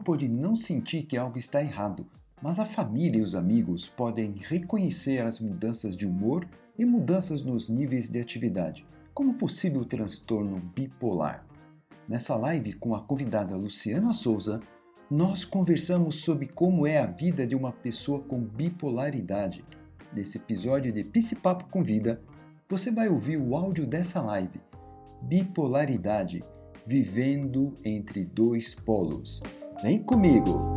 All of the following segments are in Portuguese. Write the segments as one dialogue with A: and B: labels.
A: pode não sentir que algo está errado, mas a família e os amigos podem reconhecer as mudanças de humor e mudanças nos níveis de atividade, como possível transtorno bipolar. Nessa live com a convidada Luciana Souza, nós conversamos sobre como é a vida de uma pessoa com bipolaridade. Nesse episódio de Psipapo Convida, você vai ouvir o áudio dessa live. Bipolaridade vivendo entre dois polos. Vem comigo!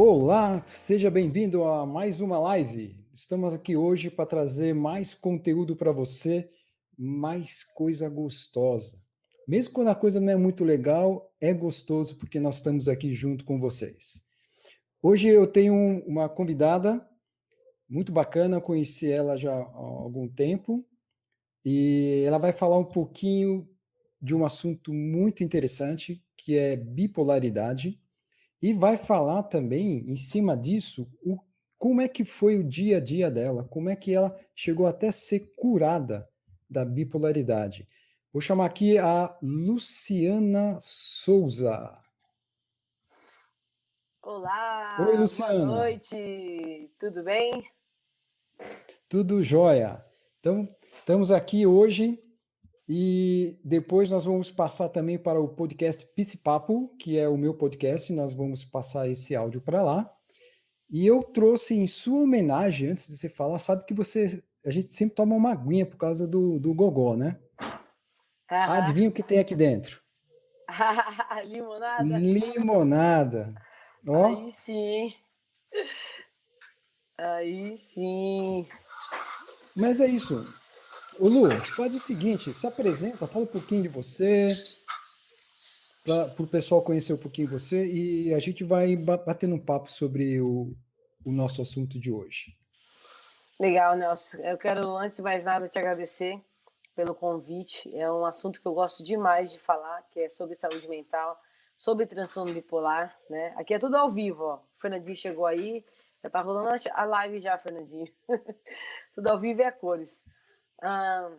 A: Olá, seja bem-vindo a mais uma live. Estamos aqui hoje para trazer mais conteúdo para você, mais coisa gostosa. Mesmo quando a coisa não é muito legal, é gostoso porque nós estamos aqui junto com vocês. Hoje eu tenho uma convidada muito bacana, conheci ela já há algum tempo e ela vai falar um pouquinho de um assunto muito interessante que é bipolaridade e vai falar também, em cima disso, o, como é que foi o dia a dia dela, como é que ela chegou até ser curada da bipolaridade. Vou chamar aqui a Luciana Souza.
B: Olá!
A: Oi, Luciana.
B: Boa noite! Tudo bem?
A: Tudo jóia. Então, estamos aqui hoje e depois nós vamos passar também para o podcast Papo, que é o meu podcast, nós vamos passar esse áudio para lá. E eu trouxe em sua homenagem, antes de você falar, sabe que você a gente sempre toma uma aguinha por causa do, do gogó, né? Adivinha o que tem aqui dentro?
B: Limonada?
A: Limonada.
B: Ó. Aí sim. Aí sim.
A: Mas é isso. Ô Lu, faz o seguinte, se apresenta, fala um pouquinho de você, para o pessoal conhecer um pouquinho você e a gente vai batendo um papo sobre o, o nosso assunto de hoje.
B: Legal, Nelson. Eu quero, antes de mais nada, te agradecer pelo convite. É um assunto que eu gosto demais de falar, que é sobre saúde mental, sobre transtorno bipolar, né? Aqui é tudo ao vivo, ó. O Fernandinho chegou aí, já tá rolando a live já, Fernandinho. tudo ao vivo e a cores. Ah,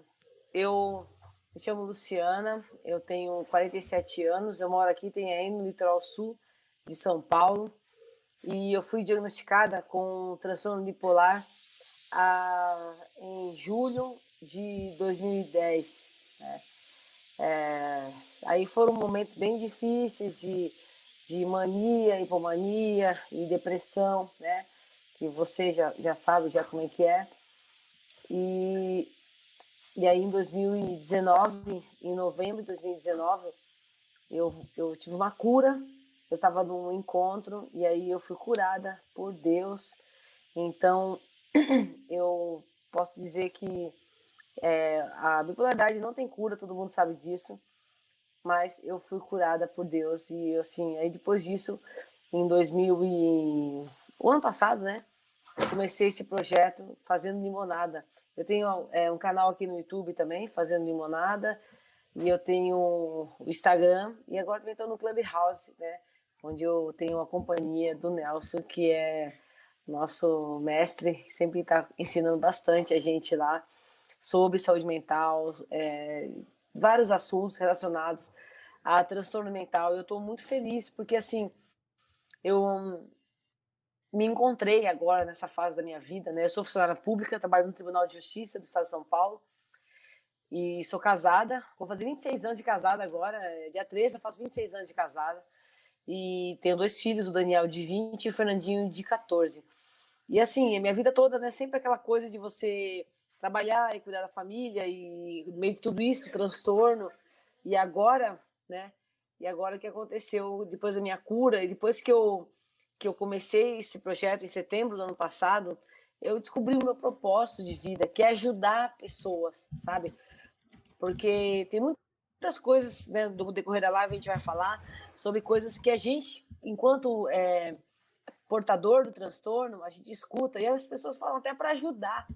B: eu me chamo Luciana, eu tenho 47 anos, eu moro aqui, tenho aí no litoral sul de São Paulo, e eu fui diagnosticada com transtorno bipolar ah, em julho de 2010. Né? É, aí foram momentos bem difíceis de, de mania, hipomania e depressão, né? Que você já, já sabe já como é que é. E e aí, em 2019, em novembro de 2019, eu, eu tive uma cura. Eu estava num encontro e aí eu fui curada por Deus. Então, eu posso dizer que é, a bipolaridade não tem cura, todo mundo sabe disso. Mas eu fui curada por Deus. E assim, aí depois disso, em 2000 e... o ano passado, né? comecei esse projeto fazendo limonada. Eu tenho é, um canal aqui no YouTube também, fazendo limonada, e eu tenho o Instagram, e agora também estou no Clubhouse, né? Onde eu tenho a companhia do Nelson, que é nosso mestre, sempre está ensinando bastante a gente lá sobre saúde mental, é, vários assuntos relacionados a transtorno mental. Eu estou muito feliz porque assim eu me encontrei agora nessa fase da minha vida, né? Eu sou funcionária pública, trabalho no Tribunal de Justiça do Estado de São Paulo e sou casada. Vou fazer 26 anos de casada agora, é, dia 13 eu faço 26 anos de casada. E tenho dois filhos, o Daniel de 20 e o Fernandinho de 14. E assim, a minha vida toda, né, sempre aquela coisa de você trabalhar e cuidar da família e no meio de tudo isso, transtorno. E agora, né? E agora o que aconteceu depois da minha cura e depois que eu que eu comecei esse projeto em setembro do ano passado, eu descobri o meu propósito de vida, que é ajudar pessoas, sabe? Porque tem muitas coisas, né, do decorrer da live a gente vai falar sobre coisas que a gente, enquanto é, portador do transtorno, a gente escuta e as pessoas falam até para ajudar,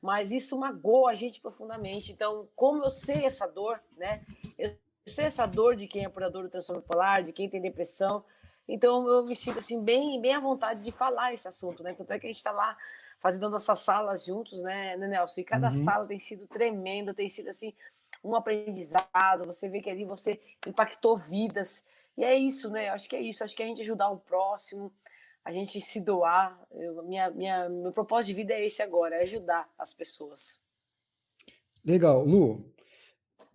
B: mas isso magoa a gente profundamente. Então, como eu sei essa dor, né? Eu sei essa dor de quem é portador do transtorno bipolar, de quem tem depressão, então eu me sinto assim bem, bem à vontade de falar esse assunto, né? Tanto é que a gente está lá fazendo nossas salas juntos, né, né, Nelson? E cada uhum. sala tem sido tremendo, tem sido assim um aprendizado. Você vê que ali você impactou vidas. E é isso, né? Eu acho que é isso. Acho que a gente ajudar o próximo, a gente se doar. Eu, minha, minha, meu propósito de vida é esse agora, é ajudar as pessoas.
A: Legal, Lu.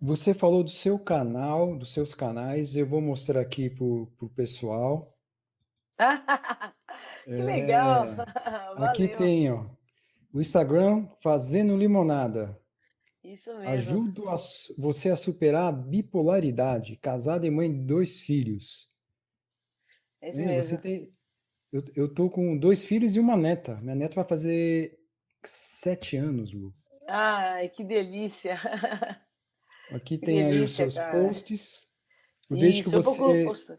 A: Você falou do seu canal, dos seus canais, eu vou mostrar aqui para o pessoal.
B: que é, legal!
A: aqui tem ó, o Instagram Fazendo Limonada.
B: Isso mesmo.
A: Ajudo a, você a superar a bipolaridade, casada e mãe de dois filhos.
B: É isso mesmo.
A: Você tem, eu, eu tô com dois filhos e uma neta. Minha neta vai fazer sete anos, Lu.
B: Ai, que delícia!
A: Aqui tem aí os seus cara. posts. Eu Isso, vejo que você,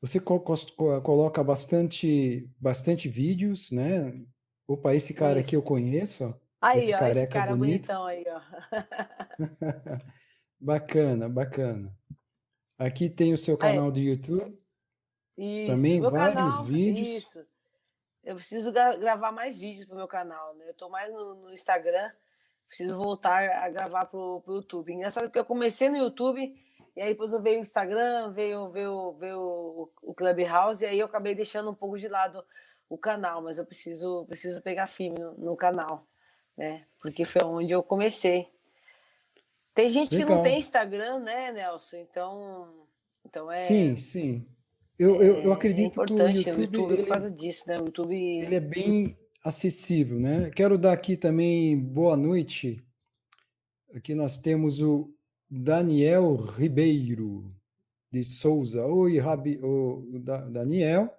A: você coloca bastante, bastante vídeos, né? Opa, esse cara Isso. aqui eu conheço.
B: Aí, esse ó, esse cara bonito. bonitão aí, ó.
A: bacana, bacana. Aqui tem o seu canal aí. do YouTube.
B: Isso,
A: Também vários
B: canal,
A: vídeos.
B: Isso. Eu preciso gravar mais vídeos para o meu canal, né? Eu estou mais no, no Instagram preciso voltar a gravar pro, pro YouTube. Engraçado que eu comecei no YouTube, e aí depois eu veio o Instagram, veio, veio, veio o, o Clubhouse, e aí eu acabei deixando um pouco de lado o canal, mas eu preciso, preciso pegar firme no, no canal, né? Porque foi onde eu comecei. Tem gente Legal. que não tem Instagram, né, Nelson? Então, então é.
A: Sim, sim. Eu, eu, eu é acredito
B: é importante
A: que o YouTube,
B: o YouTube ele, por causa disso, né? O YouTube
A: ele é bem acessível, né? Quero dar aqui também boa noite. Aqui nós temos o Daniel Ribeiro de Souza. Oi, Rabi, o Daniel.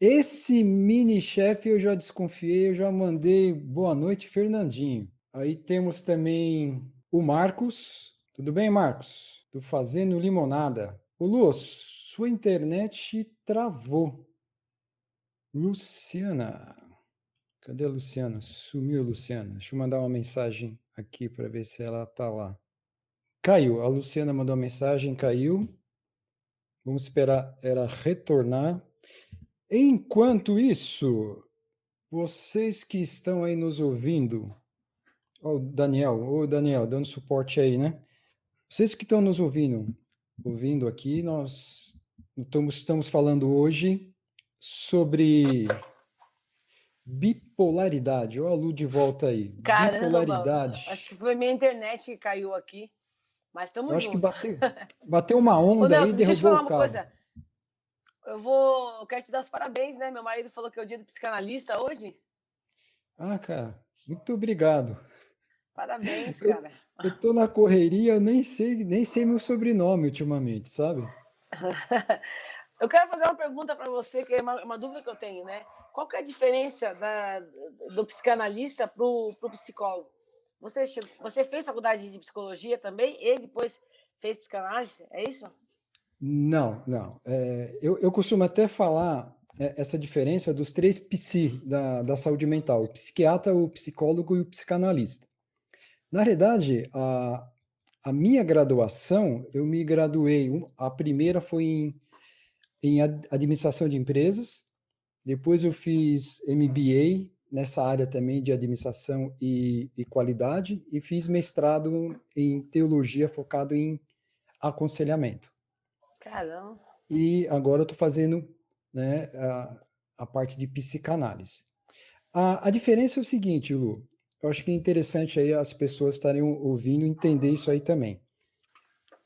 A: Esse mini chefe eu já desconfiei, eu já mandei boa noite, Fernandinho. Aí temos também o Marcos. Tudo bem, Marcos? Do Fazendo Limonada. O Luz, sua internet travou. Luciana. Cadê a Luciana? Sumiu Luciana. Deixa eu mandar uma mensagem aqui para ver se ela está lá. Caiu. A Luciana mandou uma mensagem, caiu. Vamos esperar ela retornar. Enquanto isso, vocês que estão aí nos ouvindo, o Daniel, o Daniel, dando suporte aí, né? Vocês que estão nos ouvindo, ouvindo aqui, nós estamos falando hoje sobre Bipolaridade. Olha a Lu de volta aí.
B: Caramba, Bipolaridade. Acho que foi minha internet que caiu aqui. Mas estamos juntos.
A: Acho que bateu, bateu uma onda Ô, Nelson, aí deixa eu te falar uma coisa.
B: Eu vou. Eu quero te dar os parabéns, né? Meu marido falou que é o dia do psicanalista hoje.
A: Ah, cara, muito obrigado.
B: Parabéns, cara.
A: Eu, eu tô na correria, eu nem sei, nem sei meu sobrenome ultimamente, sabe?
B: eu quero fazer uma pergunta para você, que é uma, uma dúvida que eu tenho, né? Qual que é a diferença da, do psicanalista para o psicólogo? Você, chegou, você fez faculdade de psicologia também e depois fez psicanálise? É isso?
A: Não, não. É, eu, eu costumo até falar é, essa diferença dos três psi da, da saúde mental: o psiquiatra, o psicólogo e o psicanalista. Na realidade, a, a minha graduação, eu me graduei, a primeira foi em, em administração de empresas, depois eu fiz MBA nessa área também de administração e, e qualidade e fiz mestrado em teologia focado em aconselhamento.
B: Caramba!
A: E agora eu estou fazendo né, a, a parte de psicanálise. A, a diferença é o seguinte, Lu, eu acho que é interessante aí as pessoas estarem ouvindo entender isso aí também.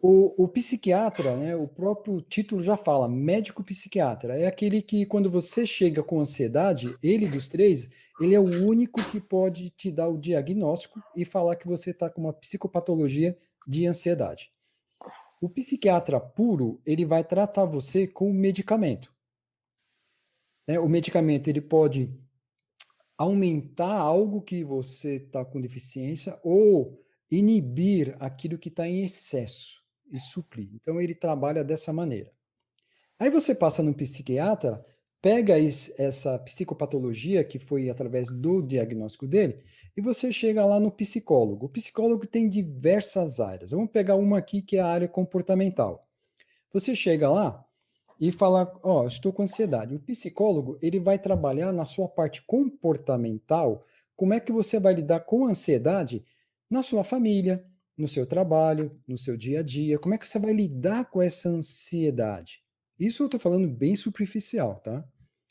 A: O, o, psiquiatra, né, o próprio título já fala, médico psiquiatra, é aquele que quando você chega com ansiedade, ele dos três, ele é o único que pode te dar o diagnóstico e falar que você está com uma psicopatologia de ansiedade. O psiquiatra puro, ele vai tratar você com medicamento. Né? O medicamento, ele pode aumentar algo que você está com deficiência ou inibir aquilo que está em excesso e suprir. Então ele trabalha dessa maneira. Aí você passa no psiquiatra, pega essa psicopatologia que foi através do diagnóstico dele e você chega lá no psicólogo. O psicólogo tem diversas áreas. Vamos pegar uma aqui que é a área comportamental. Você chega lá e fala, ó, oh, estou com ansiedade. O psicólogo, ele vai trabalhar na sua parte comportamental, como é que você vai lidar com a ansiedade na sua família, no seu trabalho, no seu dia a dia? Como é que você vai lidar com essa ansiedade? Isso eu estou falando bem superficial, tá?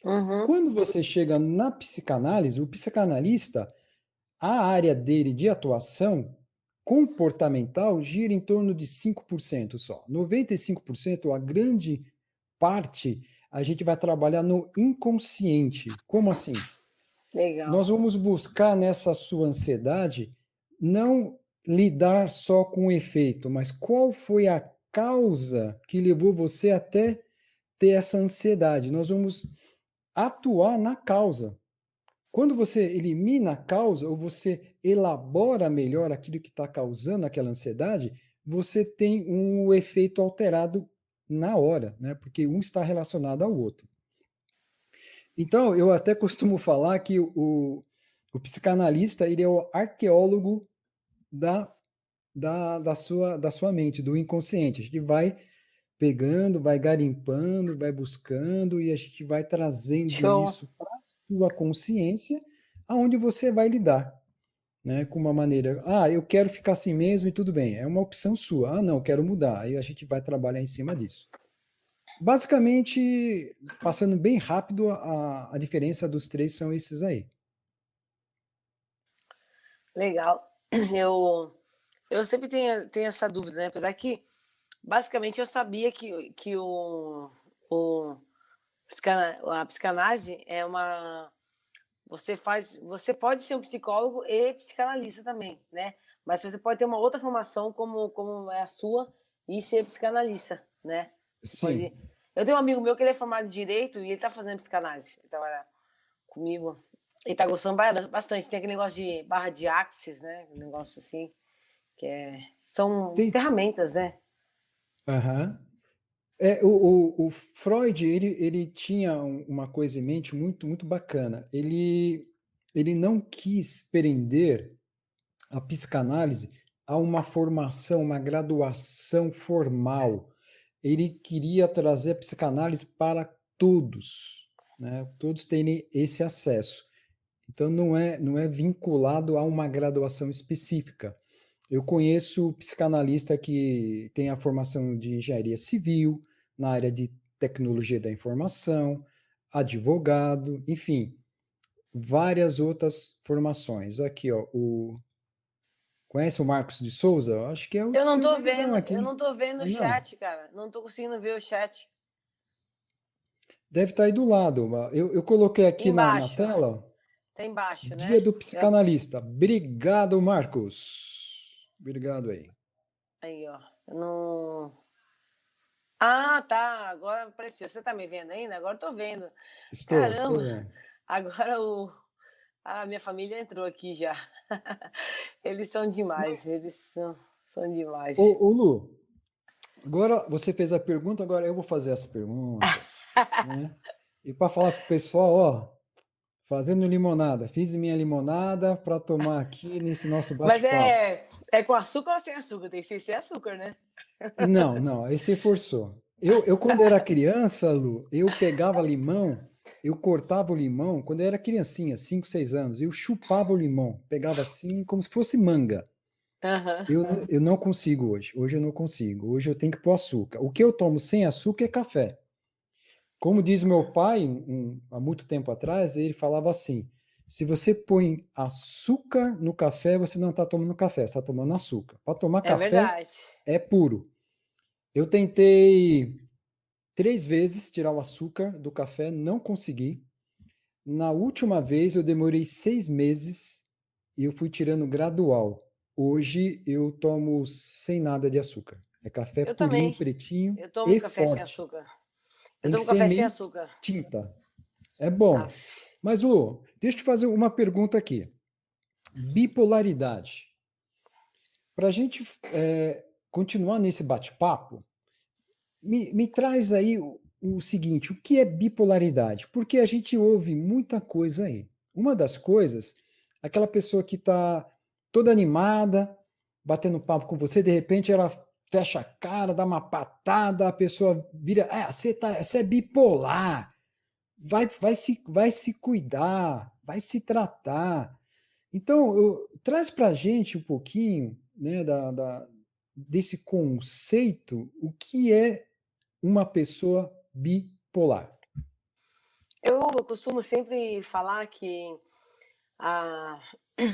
A: Uhum. Quando você chega na psicanálise, o psicanalista, a área dele de atuação comportamental gira em torno de 5% só. 95%, a grande parte, a gente vai trabalhar no inconsciente. Como assim? Legal. Nós vamos buscar nessa sua ansiedade não lidar só com o efeito, mas qual foi a causa que levou você até ter essa ansiedade. Nós vamos atuar na causa. Quando você elimina a causa ou você elabora melhor aquilo que está causando aquela ansiedade, você tem um efeito alterado na hora, né? Porque um está relacionado ao outro. Então, eu até costumo falar que o, o psicanalista ele é o arqueólogo da, da, da, sua, da sua mente, do inconsciente. A gente vai pegando, vai garimpando, vai buscando e a gente vai trazendo Show. isso para a sua consciência, aonde você vai lidar, né, com uma maneira, ah, eu quero ficar assim mesmo e tudo bem, é uma opção sua. Ah, não, quero mudar. Aí a gente vai trabalhar em cima disso. Basicamente, passando bem rápido, a, a diferença dos três são esses aí.
B: Legal. Eu, eu sempre tenho, tenho essa dúvida, né? Apesar que, basicamente, eu sabia que, que o, o, a psicanálise é uma. Você faz. Você pode ser um psicólogo e psicanalista também, né? Mas você pode ter uma outra formação como, como é a sua e ser psicanalista, né?
A: Sim. Pode...
B: Eu tenho um amigo meu que ele é formado em direito e ele está fazendo psicanálise. Ele trabalha comigo ele tá gostando bastante. Tem aquele negócio de barra de axis, né? Um negócio assim, que é... São Tem... ferramentas, né?
A: Aham. Uhum. É, o, o, o, Freud, ele, ele tinha uma coisa em mente muito, muito bacana. Ele, ele não quis prender a psicanálise a uma formação, uma graduação formal. Ele queria trazer a psicanálise para todos, né? todos terem esse acesso. Então não é não é vinculado a uma graduação específica. Eu conheço psicanalista que tem a formação de engenharia civil, na área de tecnologia da informação, advogado, enfim, várias outras formações. Aqui, ó, o Conhece o Marcos de Souza? Acho que é o
B: Eu não tô vendo, aqui. eu não tô vendo o chat, cara. Não tô conseguindo ver o chat.
A: Deve estar tá aí do lado. Eu, eu coloquei aqui na, na, tela.
B: Tá embaixo,
A: né? Dia do psicanalista. Obrigado, Marcos. Obrigado aí.
B: Aí, ó. não. Ah, tá. Agora apareceu. Você tá me vendo ainda? Agora tô vendo.
A: Estou, Caramba. Estou
B: Agora o. A minha família entrou aqui já. Eles são demais. Eles são, são demais.
A: Ô, ô, Lu, agora você fez a pergunta, agora eu vou fazer as perguntas. né? E para falar pro pessoal, ó, Fazendo limonada. Fiz minha limonada para tomar aqui nesse nosso bate-papo.
B: Mas é, é com açúcar ou sem açúcar? Tem que ser sem açúcar, né?
A: Não, não, aí você forçou. Eu, eu, quando era criança, Lu, eu pegava limão, eu cortava o limão, quando eu era criancinha, 5, 6 anos, eu chupava o limão, pegava assim, como se fosse manga. Uhum. Eu, eu não consigo hoje, hoje eu não consigo, hoje eu tenho que pôr açúcar. O que eu tomo sem açúcar é café. Como diz meu pai, um, há muito tempo atrás, ele falava assim: se você põe açúcar no café, você não está tomando café, você está tomando açúcar. Para tomar é café verdade. é puro. Eu tentei três vezes tirar o açúcar do café, não consegui. Na última vez eu demorei seis meses e eu fui tirando gradual. Hoje eu tomo sem nada de açúcar. É café eu purinho, também. pretinho.
B: Eu tomo café forte. sem açúcar. Eu tomo café sem açúcar.
A: Tinta. É bom. Aff. Mas, Lu, deixa eu te fazer uma pergunta aqui. Bipolaridade. Para a gente é, continuar nesse bate-papo, me, me, traz aí o, o seguinte: o que é bipolaridade? Porque a gente ouve muita coisa aí. Uma das coisas, aquela pessoa que está toda animada, batendo papo com você, de repente ela fecha a cara, dá uma patada, a pessoa vira, é, você, tá, você é bipolar vai, vai, se, vai se cuidar, vai se tratar. Então, eu, traz para a gente um pouquinho né, da, da, desse conceito, o que é uma pessoa bipolar.
B: Eu, costumo sempre falar que a,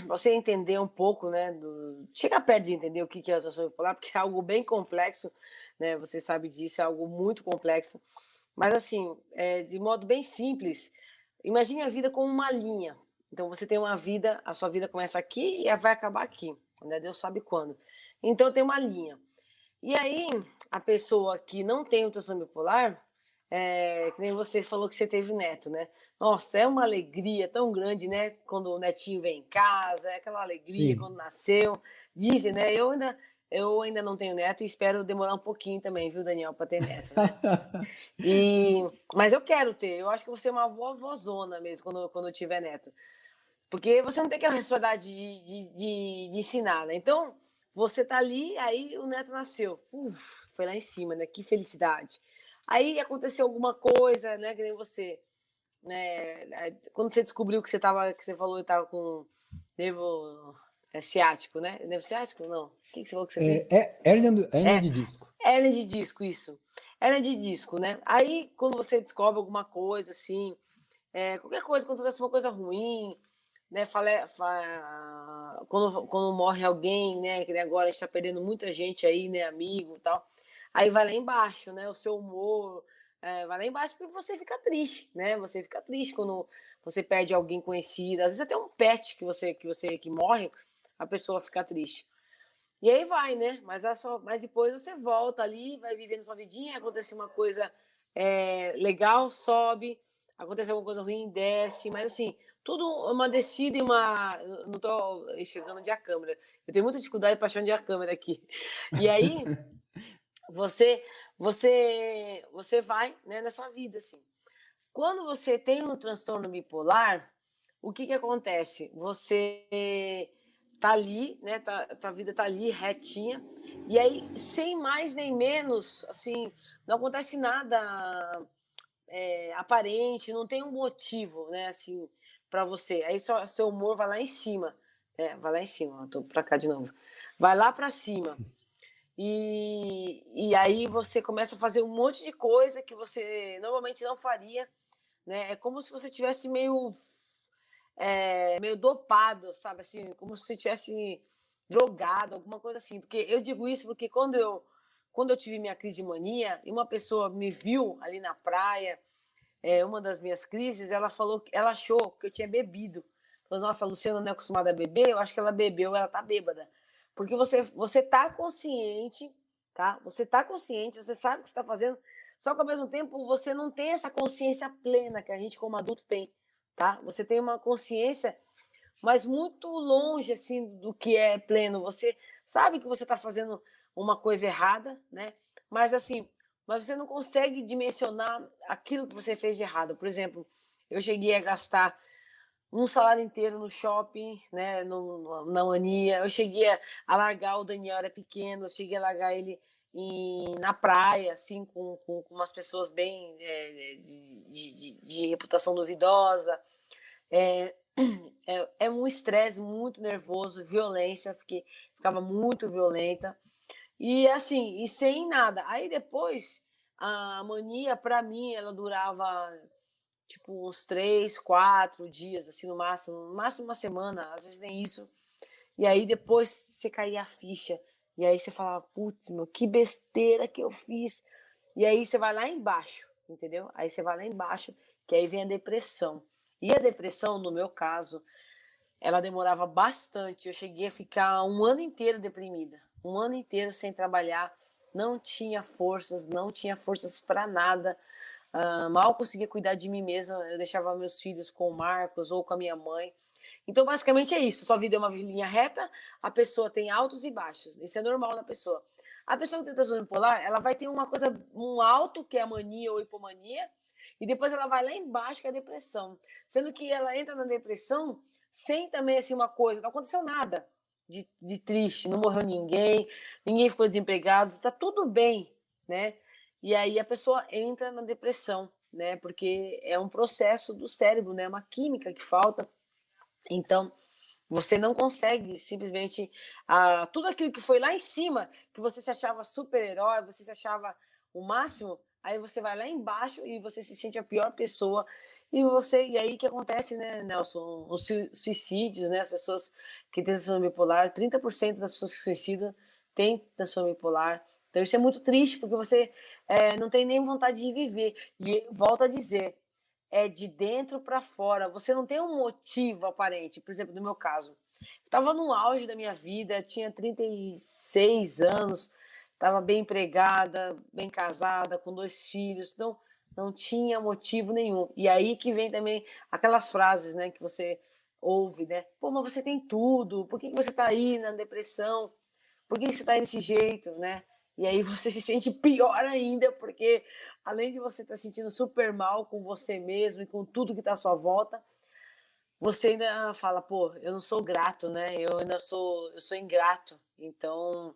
B: você entender um pouco, né, do, perto de entender o que é a situação bipolar, porque é algo bem complexo, né, você sabe disso, é algo muito complexo. Mas assim, é, de modo bem simples, imagine a vida como uma linha. Então você tem uma vida, a sua vida começa aqui e vai acabar aqui, né? Deus sabe quando. Então tem uma linha. E aí a pessoa que não tem o transtorno bipolar, é, que nem você falou que você teve neto, né? Nossa, é uma alegria tão grande, né? Quando o netinho vem em casa, é aquela alegria Sim. quando nasceu. Dizem, né? Eu ainda eu ainda não tenho neto e espero demorar um pouquinho também, viu, Daniel, para ter neto. Né? e, mas eu quero ter. Eu acho que você é uma vovózona mesmo quando, quando eu tiver neto. Porque você não tem aquela responsabilidade de, de, de, de ensinar, né? Então, você tá ali, aí o neto nasceu. Uf, foi lá em cima, né? Que felicidade. Aí aconteceu alguma coisa, né? Que nem você. Né? Quando você descobriu que você tava, que você falou que tava com nervo é, ciático, né? Nervo ciático? Não. O que, que você falou que você
A: é, tem? É, hérnia, hérnia é, de disco.
B: Hérnia de disco, isso. Hérnia de disco, né? Aí, quando você descobre alguma coisa, assim, é, qualquer coisa, quando acontece uma coisa ruim, né? Fale, fa, quando, quando morre alguém, né? Que agora a gente está perdendo muita gente aí, né? Amigo e tal. Aí vai lá embaixo, né? O seu humor é, vai lá embaixo porque você fica triste, né? Você fica triste quando você perde alguém conhecido. Às vezes até um pet que você que você que morre, a pessoa fica triste. E aí vai, né? Mas, é só, mas depois você volta ali, vai vivendo sua vidinha, acontece uma coisa é, legal, sobe, acontece alguma coisa ruim, desce, mas assim, tudo uma descida e uma. Não estou enxergando de a câmera. Eu tenho muita dificuldade para achar de a câmera aqui. E aí, você você você vai né, nessa vida, assim. Quando você tem um transtorno bipolar, o que, que acontece? Você tá ali, né? Tá, tua vida tá ali retinha. E aí, sem mais nem menos, assim, não acontece nada é, aparente, não tem um motivo, né? Assim, para você. Aí só, seu humor vai lá em cima. É, vai lá em cima, tô para cá de novo. Vai lá para cima. E, e aí você começa a fazer um monte de coisa que você normalmente não faria, né? É como se você tivesse meio é, meio dopado, sabe? Assim, como se tivesse drogado, alguma coisa assim. Porque eu digo isso porque quando eu, quando eu tive minha crise de mania e uma pessoa me viu ali na praia, é, uma das minhas crises, ela falou que ela achou que eu tinha bebido. Falou, nossa, a Luciana não é acostumada a beber, eu acho que ela bebeu, ela tá bêbada. Porque você, você tá consciente, tá? Você tá consciente, você sabe o que está fazendo, só que ao mesmo tempo você não tem essa consciência plena que a gente como adulto tem tá? Você tem uma consciência, mas muito longe assim do que é pleno. Você sabe que você está fazendo uma coisa errada, né? Mas assim, mas você não consegue dimensionar aquilo que você fez de errado. Por exemplo, eu cheguei a gastar um salário inteiro no shopping, né, no, na mania. Eu cheguei a largar o Daniel era pequeno, eu cheguei a largar ele em, na praia, assim, com, com, com umas pessoas bem é, de, de, de, reputação duvidosa. É, é, é um estresse muito nervoso, violência, fiquei, ficava muito violenta. E assim, e sem nada. Aí depois, a mania, para mim, ela durava tipo uns três, quatro dias, assim, no máximo, no máximo uma semana, às vezes nem isso. E aí depois você caía a ficha. E aí você falava, putz, meu, que besteira que eu fiz. E aí você vai lá embaixo, entendeu? Aí você vai lá embaixo, que aí vem a depressão. E a depressão, no meu caso, ela demorava bastante. Eu cheguei a ficar um ano inteiro deprimida, um ano inteiro sem trabalhar, não tinha forças, não tinha forças para nada. Uh, mal conseguia cuidar de mim mesma. Eu deixava meus filhos com o Marcos ou com a minha mãe. Então, basicamente é isso. Sua vida é uma linha reta, a pessoa tem altos e baixos. Isso é normal na pessoa. A pessoa que tem transtorno bipolar, ela vai ter uma coisa, um alto, que é a mania ou hipomania, e depois ela vai lá embaixo, que é a depressão. Sendo que ela entra na depressão sem também assim uma coisa, não aconteceu nada de, de triste, não morreu ninguém, ninguém ficou desempregado, está tudo bem, né? E aí a pessoa entra na depressão, né? Porque é um processo do cérebro, né? Uma química que falta. Então, você não consegue simplesmente ah, tudo aquilo que foi lá em cima, que você se achava super-herói, você se achava o máximo, aí você vai lá embaixo e você se sente a pior pessoa e você, e aí que acontece, né, Nelson? Os suicídios, né? As pessoas que têm transtorno bipolar, 30% das pessoas que suicidam têm transtorno bipolar. Então isso é muito triste, porque você é, não tem nem vontade de viver. E volto a dizer, é de dentro para fora. Você não tem um motivo aparente. Por exemplo, no meu caso, estava no auge da minha vida, tinha 36 anos, estava bem empregada, bem casada, com dois filhos. Então, não tinha motivo nenhum. E aí que vem também aquelas frases, né, que você ouve, né? Pô, mas você tem tudo, por que você está aí na depressão? Por que você está desse jeito, né? E aí você se sente pior ainda, porque além de você estar tá sentindo super mal com você mesmo e com tudo que está à sua volta, você ainda fala, pô, eu não sou grato, né? Eu ainda sou, eu sou ingrato. Então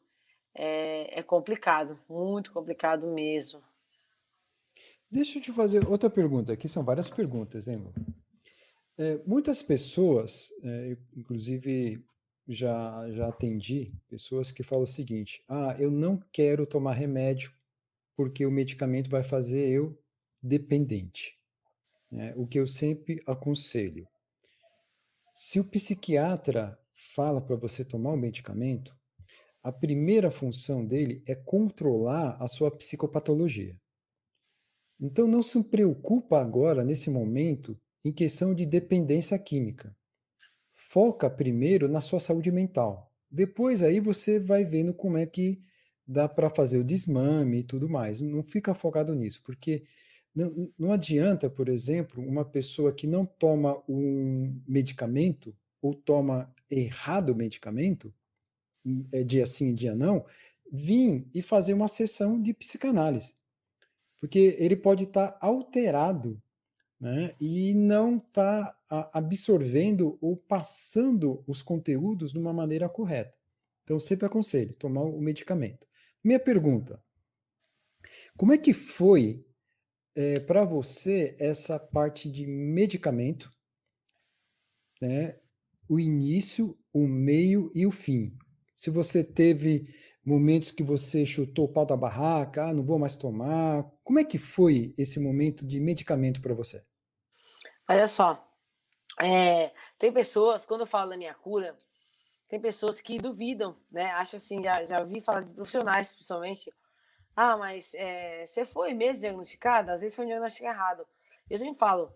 B: é, é complicado, muito complicado mesmo.
A: Deixa eu te fazer outra pergunta. Aqui são várias perguntas, hein? É, muitas pessoas, é, inclusive já, já atendi pessoas que falam o seguinte: ah, eu não quero tomar remédio porque o medicamento vai fazer eu dependente. É, o que eu sempre aconselho. Se o psiquiatra fala para você tomar o medicamento, a primeira função dele é controlar a sua psicopatologia. Então não se preocupa agora, nesse momento, em questão de dependência química. Foca primeiro na sua saúde mental. Depois aí você vai vendo como é que dá para fazer o desmame e tudo mais. Não fica focado nisso, porque não, não adianta, por exemplo, uma pessoa que não toma um medicamento ou toma errado o medicamento, é dia sim, dia não, vir e fazer uma sessão de psicanálise porque ele pode estar tá alterado né, e não está absorvendo ou passando os conteúdos de uma maneira correta. Então, sempre aconselho tomar o medicamento. Minha pergunta: como é que foi é, para você essa parte de medicamento, né, o início, o meio e o fim? Se você teve momentos que você chutou o pau da barraca, ah, não vou mais tomar. Como é que foi esse momento de medicamento para você?
B: Olha só, é, tem pessoas, quando eu falo da minha cura, tem pessoas que duvidam, né? Acho assim, já, já vi falar de profissionais, principalmente. Ah, mas é, você foi mesmo diagnosticada? Às vezes foi um diagnóstico errado. Eu sempre falo,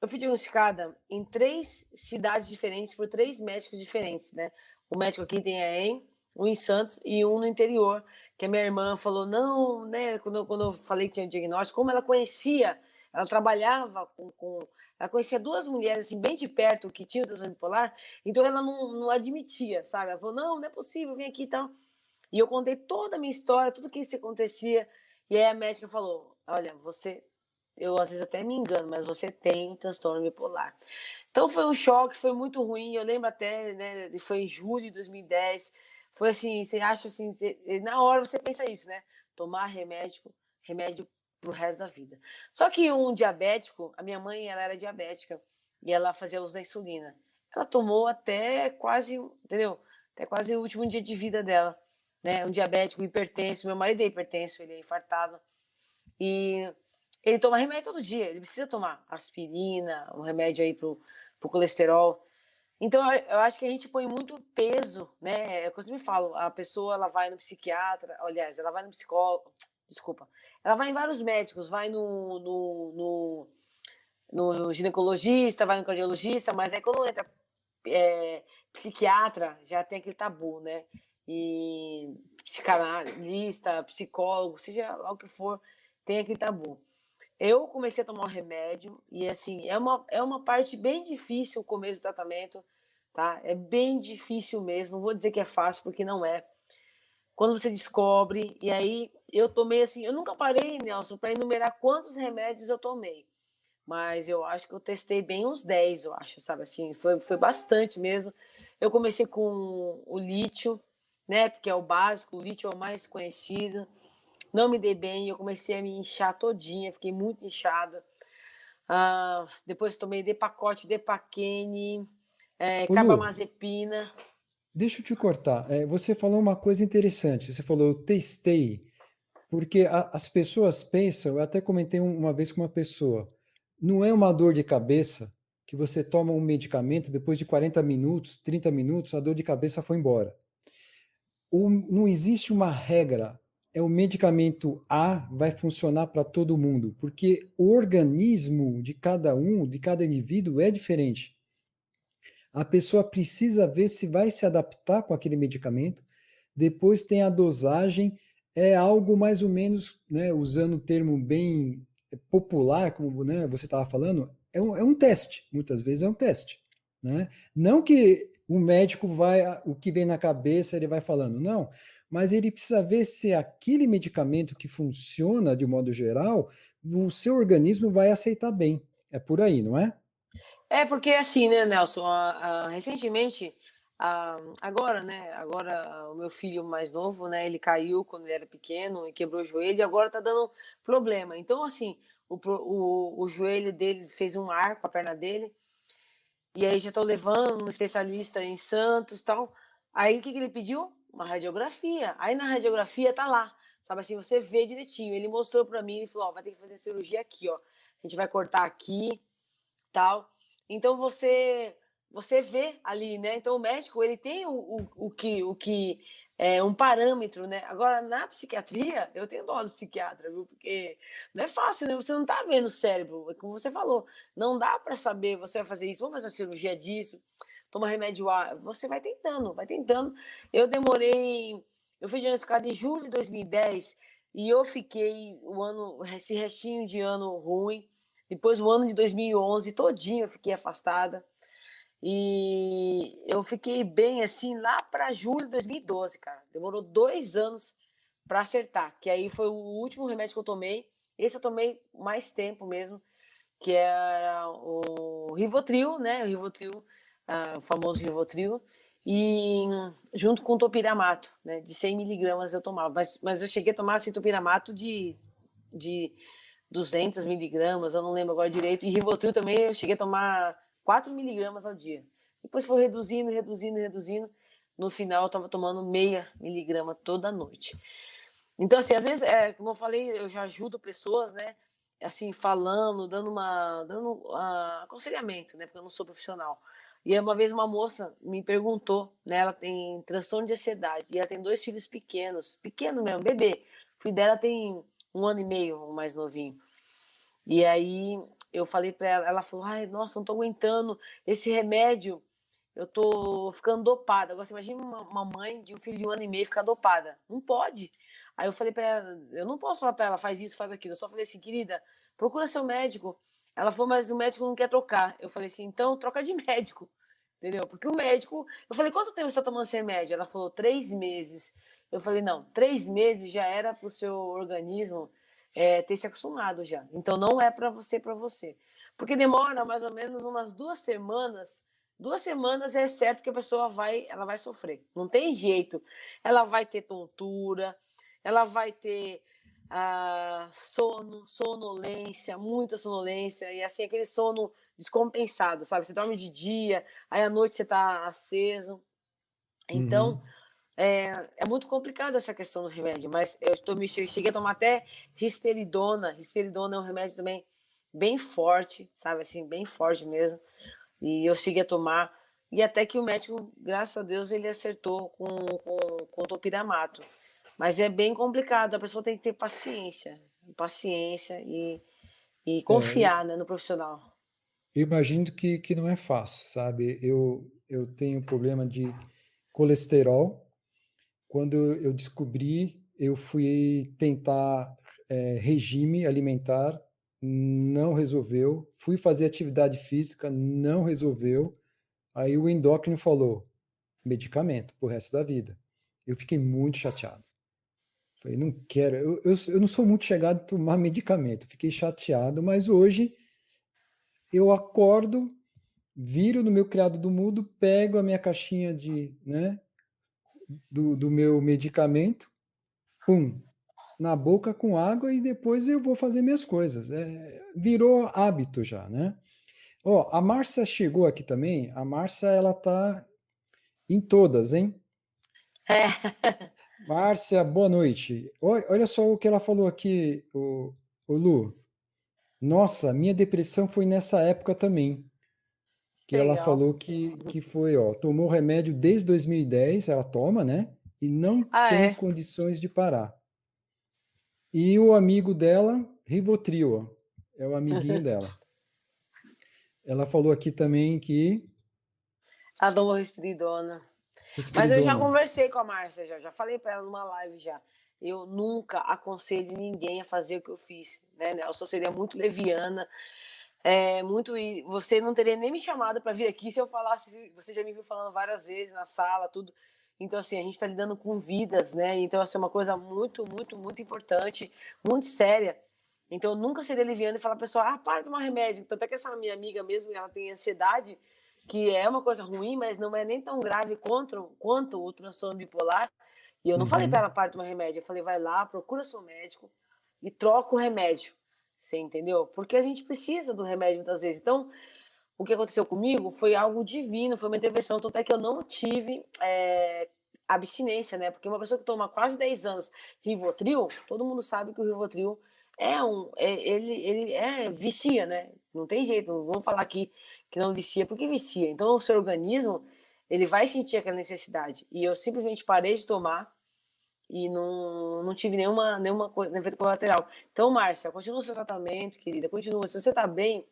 B: eu fui diagnosticada em três cidades diferentes por três médicos diferentes, né? O médico aqui tem a EM, um em Santos e um no interior, que a minha irmã falou, não, né, quando, quando eu falei que tinha diagnóstico, como ela conhecia, ela trabalhava com, com ela conhecia duas mulheres, assim, bem de perto, que tinham transtorno bipolar, então ela não, não admitia, sabe? Ela falou, não, não é possível, vem aqui e tal. E eu contei toda a minha história, tudo que isso acontecia, e aí a médica falou, olha, você, eu às vezes até me engano, mas você tem transtorno bipolar. Então foi um choque, foi muito ruim, eu lembro até, né, foi em julho de 2010, foi assim, você acha assim, você, na hora você pensa isso, né? Tomar remédio, remédio pro resto da vida. Só que um diabético, a minha mãe, ela era diabética e ela fazia uso da insulina. Ela tomou até quase, entendeu? Até quase o último dia de vida dela, né? Um diabético hipertenso, meu marido é hipertenso, ele é infartado. E ele toma remédio todo dia, ele precisa tomar aspirina, um remédio aí pro, pro colesterol. Então, eu acho que a gente põe muito peso, né? É eu me falo, a pessoa ela vai no psiquiatra, aliás, ela vai no psicólogo, desculpa, ela vai em vários médicos, vai no, no, no, no ginecologista, vai no cardiologista, mas aí quando entra é, psiquiatra, já tem aquele tabu, né? E psicanalista, psicólogo, seja lá o que for, tem aquele tabu. Eu comecei a tomar o remédio e assim, é uma, é uma parte bem difícil o começo do tratamento, tá? É bem difícil mesmo, não vou dizer que é fácil porque não é. Quando você descobre, e aí eu tomei assim, eu nunca parei, Nelson, para enumerar quantos remédios eu tomei. Mas eu acho que eu testei bem uns 10, eu acho, sabe assim, foi, foi bastante mesmo. Eu comecei com o lítio, né? Porque é o básico, o lítio é o mais conhecido não me dei bem, eu comecei a me inchar todinha, fiquei muito inchada. Uh, depois tomei de pacote, de paquene, é, carbamazepina.
A: Deixa eu te cortar. É, você falou uma coisa interessante. Você falou, eu testei, porque a, as pessoas pensam, eu até comentei uma vez com uma pessoa, não é uma dor de cabeça que você toma um medicamento, depois de 40 minutos, 30 minutos, a dor de cabeça foi embora. O, não existe uma regra é o medicamento A vai funcionar para todo mundo, porque o organismo de cada um, de cada indivíduo é diferente. A pessoa precisa ver se vai se adaptar com aquele medicamento. Depois tem a dosagem, é algo mais ou menos, né, usando o termo bem popular, como né, você estava falando, é um, é um teste. Muitas vezes é um teste. Né? Não que o médico vai, o que vem na cabeça, ele vai falando, não mas ele precisa ver se aquele medicamento que funciona de modo geral, o seu organismo vai aceitar bem. É por aí, não é?
B: É porque assim, né, Nelson? recentemente, agora, né? Agora o meu filho mais novo, né? Ele caiu quando ele era pequeno e quebrou o joelho e agora tá dando problema. Então, assim, o, o, o joelho dele fez um ar com a perna dele. E aí já tô levando um especialista em Santos tal. Aí o que, que ele pediu? Uma radiografia. Aí na radiografia tá lá, sabe assim, você vê direitinho. Ele mostrou para mim, ele falou, ó, vai ter que fazer cirurgia aqui, ó. A gente vai cortar aqui, tal. Então você você vê ali, né? Então o médico, ele tem o, o, o que o que é um parâmetro, né? Agora na psiquiatria, eu tenho dó do psiquiatra, viu? Porque não é fácil, né? Você não tá vendo o cérebro, como você falou. Não dá para saber, você vai fazer isso, vamos fazer a cirurgia disso toma remédio A. Você vai tentando, vai tentando. Eu demorei. Eu fui diagnosticado em julho de 2010 e eu fiquei o ano, esse restinho de ano ruim. Depois, o ano de 2011 todinho eu fiquei afastada. E eu fiquei bem assim lá para julho de 2012, cara. Demorou dois anos para acertar. Que aí foi o último remédio que eu tomei. Esse eu tomei mais tempo mesmo, que era o Rivotril, né? O Rivotril o famoso Rivotril, e junto com topiramato, né, de 100 miligramas eu tomava, mas, mas eu cheguei a tomar assim, topiramato de, de 200 miligramas, eu não lembro agora direito, e Rivotril também eu cheguei a tomar 4 miligramas ao dia. Depois foi reduzindo, reduzindo, reduzindo, no final eu estava tomando meia miligrama toda noite. Então, assim, às vezes, é, como eu falei, eu já ajudo pessoas, né, assim, falando, dando uma, dando uh, aconselhamento, né, porque eu não sou profissional, e uma vez uma moça me perguntou, né? Ela tem transtorno de ansiedade e ela tem dois filhos pequenos, pequeno mesmo, bebê. O filho dela tem um ano e meio, o mais novinho. E aí eu falei para ela, ela falou: "Ai, nossa, não tô aguentando esse remédio. Eu tô ficando dopada". Agora você imagina uma mãe de um filho de um ano e meio ficar dopada. Não pode. Aí eu falei para ela, eu não posso falar para ela, faz isso, faz aquilo. Eu só falei assim, querida, procura seu médico. Ela falou, mas o médico não quer trocar. Eu falei assim, então troca de médico. Entendeu? Porque o médico. Eu falei, quanto tempo você está tomando esse remédio? Ela falou, três meses. Eu falei, não, três meses já era para o seu organismo é, ter se acostumado já. Então não é para você, para você. Porque demora mais ou menos umas duas semanas. Duas semanas é certo que a pessoa vai, ela vai sofrer. Não tem jeito. Ela vai ter tontura, ela vai ter ah, sono, sonolência, muita sonolência, e assim, aquele sono descompensado, sabe? Você dorme de dia, aí à noite você tá aceso. Então, uhum. é, é muito complicada essa questão do remédio, mas eu estou me cheguei a tomar até risperidona. Risperidona é um remédio também bem forte, sabe assim, bem forte mesmo. E eu cheguei a tomar e até que o médico, graças a Deus, ele acertou com, com, com o topiramato. Mas é bem complicado, a pessoa tem que ter paciência, paciência e, e é, confiar é, né, no profissional.
A: Eu imagino que, que não é fácil, sabe? Eu, eu tenho problema de colesterol, quando eu descobri, eu fui tentar é, regime alimentar, não resolveu. Fui fazer atividade física, não resolveu. Aí o endócrino falou: medicamento pro resto da vida. Eu fiquei muito chateado. Falei, não quero. Eu, eu, eu não sou muito chegado a tomar medicamento. Fiquei chateado, mas hoje eu acordo, viro no meu criado do mudo, pego a minha caixinha de, né, do, do meu medicamento, pum, na boca com água e depois eu vou fazer minhas coisas. É, virou hábito já, né? Ó, a Márcia chegou aqui também. A Márcia, ela tá em todas, hein? É. Márcia, boa noite. Olha só o que ela falou aqui, o, o Lu. Nossa, minha depressão foi nessa época também que Legal. ela falou que, que foi, ó, tomou remédio desde 2010, ela toma, né? E não ah, tem é? condições de parar. E o amigo dela, Rivotril, ó, é o amiguinho dela. Ela falou aqui também que.
B: A dor Respiridona. Mas eu já conversei com a Márcia, já, já falei para ela numa live já. Eu nunca aconselho ninguém a fazer o que eu fiz, né? Eu só seria muito leviana é, muito você não teria nem me chamado para vir aqui se eu falasse. Você já me viu falando várias vezes na sala, tudo. Então, assim, a gente está lidando com vidas, né? Então, essa é uma coisa muito, muito, muito importante, muito séria. Então, eu nunca seria aliviando e falar para pessoa, ah, para de tomar remédio. Tanto é que essa minha amiga mesmo, ela tem ansiedade, que é uma coisa ruim, mas não é nem tão grave quanto, quanto o transtorno bipolar. E eu não uhum. falei para ela, para de tomar remédio. Eu falei, vai lá, procura seu médico e troca o remédio. Você entendeu? Porque a gente precisa do remédio muitas vezes. Então, o que aconteceu comigo foi algo divino, foi uma intervenção. Tanto é que eu não tive é, abstinência, né? Porque uma pessoa que toma quase 10 anos Rivotril, todo mundo sabe que o Rivotril é um. É, ele, ele é vicia, né? Não tem jeito, não vou falar aqui que não vicia, porque vicia. Então, o seu organismo ele vai sentir aquela necessidade. E eu simplesmente parei de tomar e não, não tive nenhuma, nenhuma coisa, efeito colateral. Então, Márcia, continua o seu tratamento, querida, continua. Se você está bem,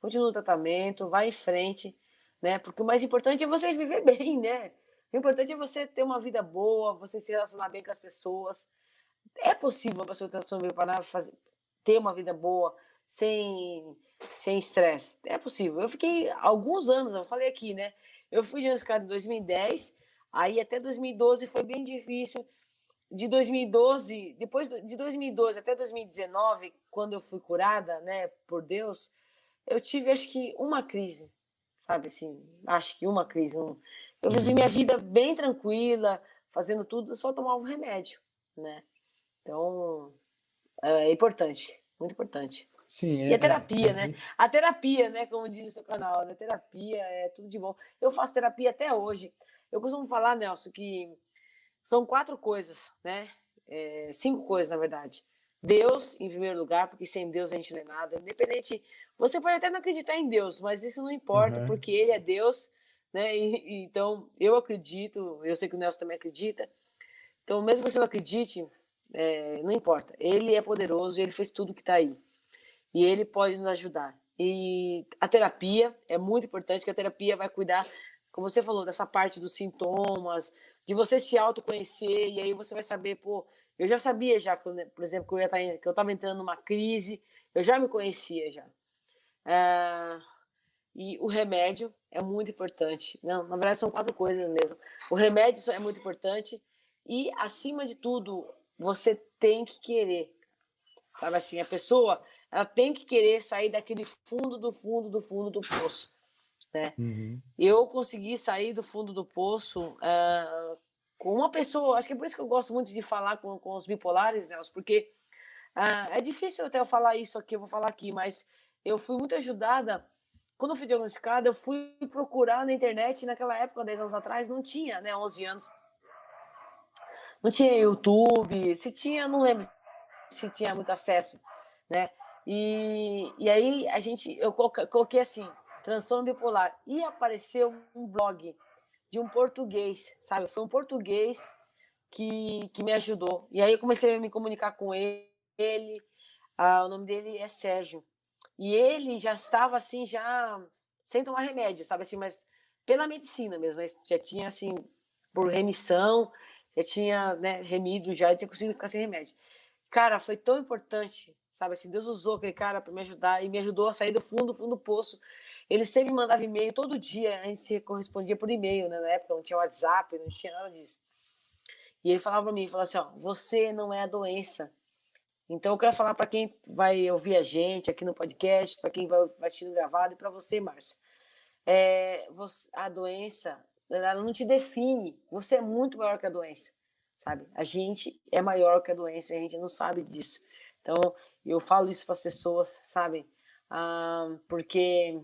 B: continua o tratamento, vai em frente, né? Porque o mais importante é você viver bem, né? O importante é você ter uma vida boa, você se relacionar bem com as pessoas. É possível uma pessoa para fazer, ter uma vida boa, sem sem estresse. É possível. Eu fiquei alguns anos, eu falei aqui, né? Eu fui diagnosticado em 2010, aí até 2012 foi bem difícil de 2012, depois de 2012 até 2019, quando eu fui curada, né, por Deus, eu tive acho que uma crise, sabe assim, acho que uma crise. Eu vivi minha vida bem tranquila, fazendo tudo, só tomava um remédio, né? Então, é importante, muito importante.
A: Sim,
B: é, e a terapia, é, né? A terapia, né? Como diz o seu canal, né? Terapia é tudo de bom. Eu faço terapia até hoje. Eu costumo falar, Nelson, que são quatro coisas, né? É, cinco coisas, na verdade. Deus, em primeiro lugar, porque sem Deus a gente não é nada. Independente. Você pode até não acreditar em Deus, mas isso não importa, uhum. porque Ele é Deus, né? E, e, então, eu acredito, eu sei que o Nelson também acredita. Então, mesmo que você não acredite, é, não importa. Ele é poderoso, ele fez tudo que está aí. E ele pode nos ajudar. E a terapia é muito importante, que a terapia vai cuidar como você falou, dessa parte dos sintomas, de você se autoconhecer, e aí você vai saber, pô, eu já sabia já, por exemplo, que eu, ia estar, tá que eu estava entrando numa crise, eu já me conhecia já. É, e o remédio é muito importante. Não, na verdade são quatro coisas mesmo. O remédio é muito importante e, acima de tudo, você tem que querer. Sabe assim, a pessoa, ela tem que querer sair daquele fundo do fundo do fundo do poço né? Uhum. Eu consegui sair do fundo do poço uh, com uma pessoa, acho que é por isso que eu gosto muito de falar com, com os bipolares, Nelson, porque uh, é difícil até eu falar isso aqui, eu vou falar aqui, mas eu fui muito ajudada. Quando eu fui diagnosticada, eu fui procurar na internet, naquela época, 10 anos atrás, não tinha, né, 11 anos, não tinha YouTube, se tinha, não lembro se tinha muito acesso, né? E, e aí a gente, eu coloquei assim, transtorno bipolar, e apareceu um blog de um português, sabe? Foi um português que, que me ajudou. E aí eu comecei a me comunicar com ele, ah, o nome dele é Sérgio. E ele já estava assim, já sem tomar remédio, sabe assim, mas pela medicina mesmo, já tinha assim, por remissão, já tinha né, remido, já tinha conseguido ficar sem remédio. Cara, foi tão importante, sabe assim, Deus usou aquele cara para me ajudar e me ajudou a sair do fundo, fundo do poço. Ele sempre mandava e-mail, todo dia a gente se correspondia por e-mail, né? Na época não tinha WhatsApp, não tinha nada disso. E ele falava para mim, falava assim, ó, você não é a doença. Então eu quero falar para quem vai ouvir a gente aqui no podcast, para quem vai, assistir gravado e para você, Márcia. É, você, a doença, ela não te define. Você é muito maior que a doença, sabe? A gente é maior que a doença, a gente não sabe disso. Então eu falo isso para as pessoas, sabe? Ah, porque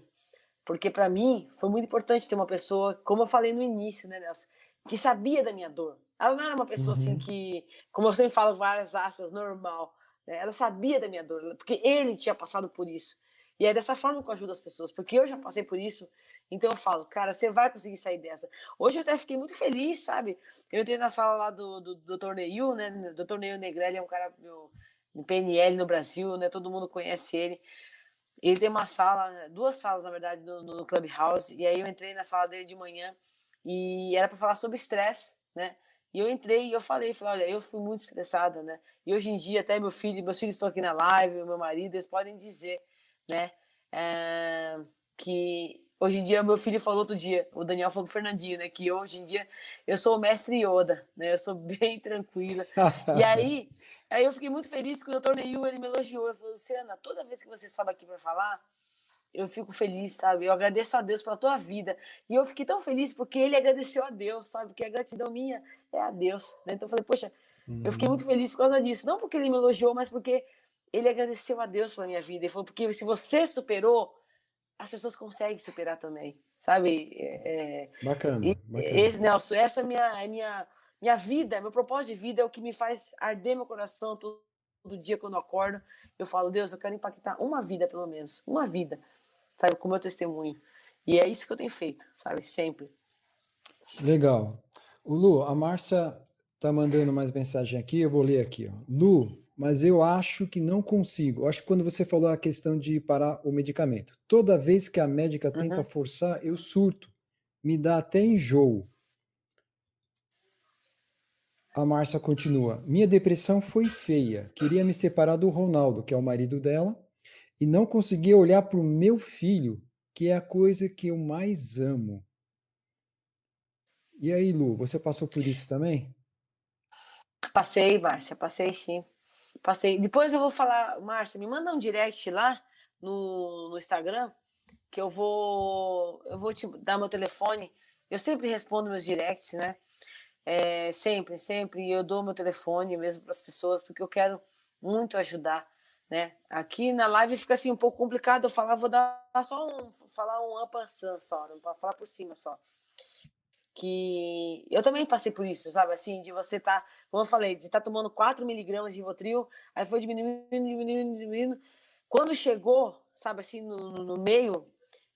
B: porque para mim foi muito importante ter uma pessoa, como eu falei no início, né, Nelson, que sabia da minha dor, ela não era uma pessoa assim uhum. assim que, como eu sempre falo, várias aspas, normal. Né? Ela sabia da minha dor, porque ele tinha passado por isso. E é dessa forma que eu ajudo as pessoas, porque eu já passei por isso. Então eu falo, cara, você vai conseguir sair dessa. Hoje eu até fiquei muito feliz, sabe? Eu entrei na sala lá do, do, do Torneio, né? Do Torneio Negrelli é um cara do, PNL no Brasil, né? Todo mundo conhece ele. Ele tem uma sala, duas salas, na verdade, no, no Clubhouse. E aí eu entrei na sala dele de manhã e era para falar sobre estresse, né? E eu entrei e eu falei, falei, olha, eu fui muito estressada, né? E hoje em dia, até meu filho, meus filhos estão aqui na live, meu marido, eles podem dizer, né? É, que hoje em dia, meu filho falou outro dia, o Daniel falou pro Fernandinho, né? Que hoje em dia eu sou o mestre Yoda, né? Eu sou bem tranquila. e aí, aí eu fiquei muito feliz que o doutor Neil, ele me elogiou. Ele falou, Luciana, toda vez que você sobe aqui para falar, eu fico feliz, sabe? Eu agradeço a Deus pela tua vida. E eu fiquei tão feliz porque ele agradeceu a Deus, sabe? Que a gratidão minha é a Deus. Né? Então eu falei, poxa, uhum. eu fiquei muito uhum. feliz por causa disso. Não porque ele me elogiou, mas porque ele agradeceu a Deus pela minha vida. Ele falou, porque se você superou, as pessoas conseguem superar também, sabe?
A: É, bacana,
B: e,
A: bacana.
B: Esse, Nelson, essa é minha, é minha, minha vida, meu propósito de vida é o que me faz arder meu coração todo, todo dia quando eu acordo. Eu falo, Deus, eu quero impactar uma vida, pelo menos. Uma vida sabe, com o meu testemunho. E é isso que eu tenho feito, sabe, sempre.
A: Legal. O Lu, a Márcia tá mandando mais mensagem aqui, eu vou ler aqui, ó. Lu, mas eu acho que não consigo. Eu acho que quando você falou a questão de parar o medicamento, toda vez que a médica tenta uhum. forçar, eu surto. Me dá até enjoo. A Márcia continua. Minha depressão foi feia. Queria me separar do Ronaldo, que é o marido dela, e não conseguia olhar para o meu filho, que é a coisa que eu mais amo. E aí, Lu, você passou por isso também?
B: Passei, Márcia, passei sim. Passei. Depois eu vou falar, Márcia, me manda um direct lá no, no Instagram, que eu vou eu vou te dar meu telefone. Eu sempre respondo meus directs, né? É, sempre, sempre. Eu dou meu telefone mesmo para as pessoas, porque eu quero muito ajudar né? Aqui na live fica assim um pouco complicado eu falar, vou dar só um falar um ampassant só, para falar por cima só. Que eu também passei por isso, sabe? Assim, de você tá, como eu falei, de estar tá tomando 4 miligramas de Rivotril, aí foi diminuindo, diminuindo, diminuindo. Quando chegou, sabe assim, no, no meio,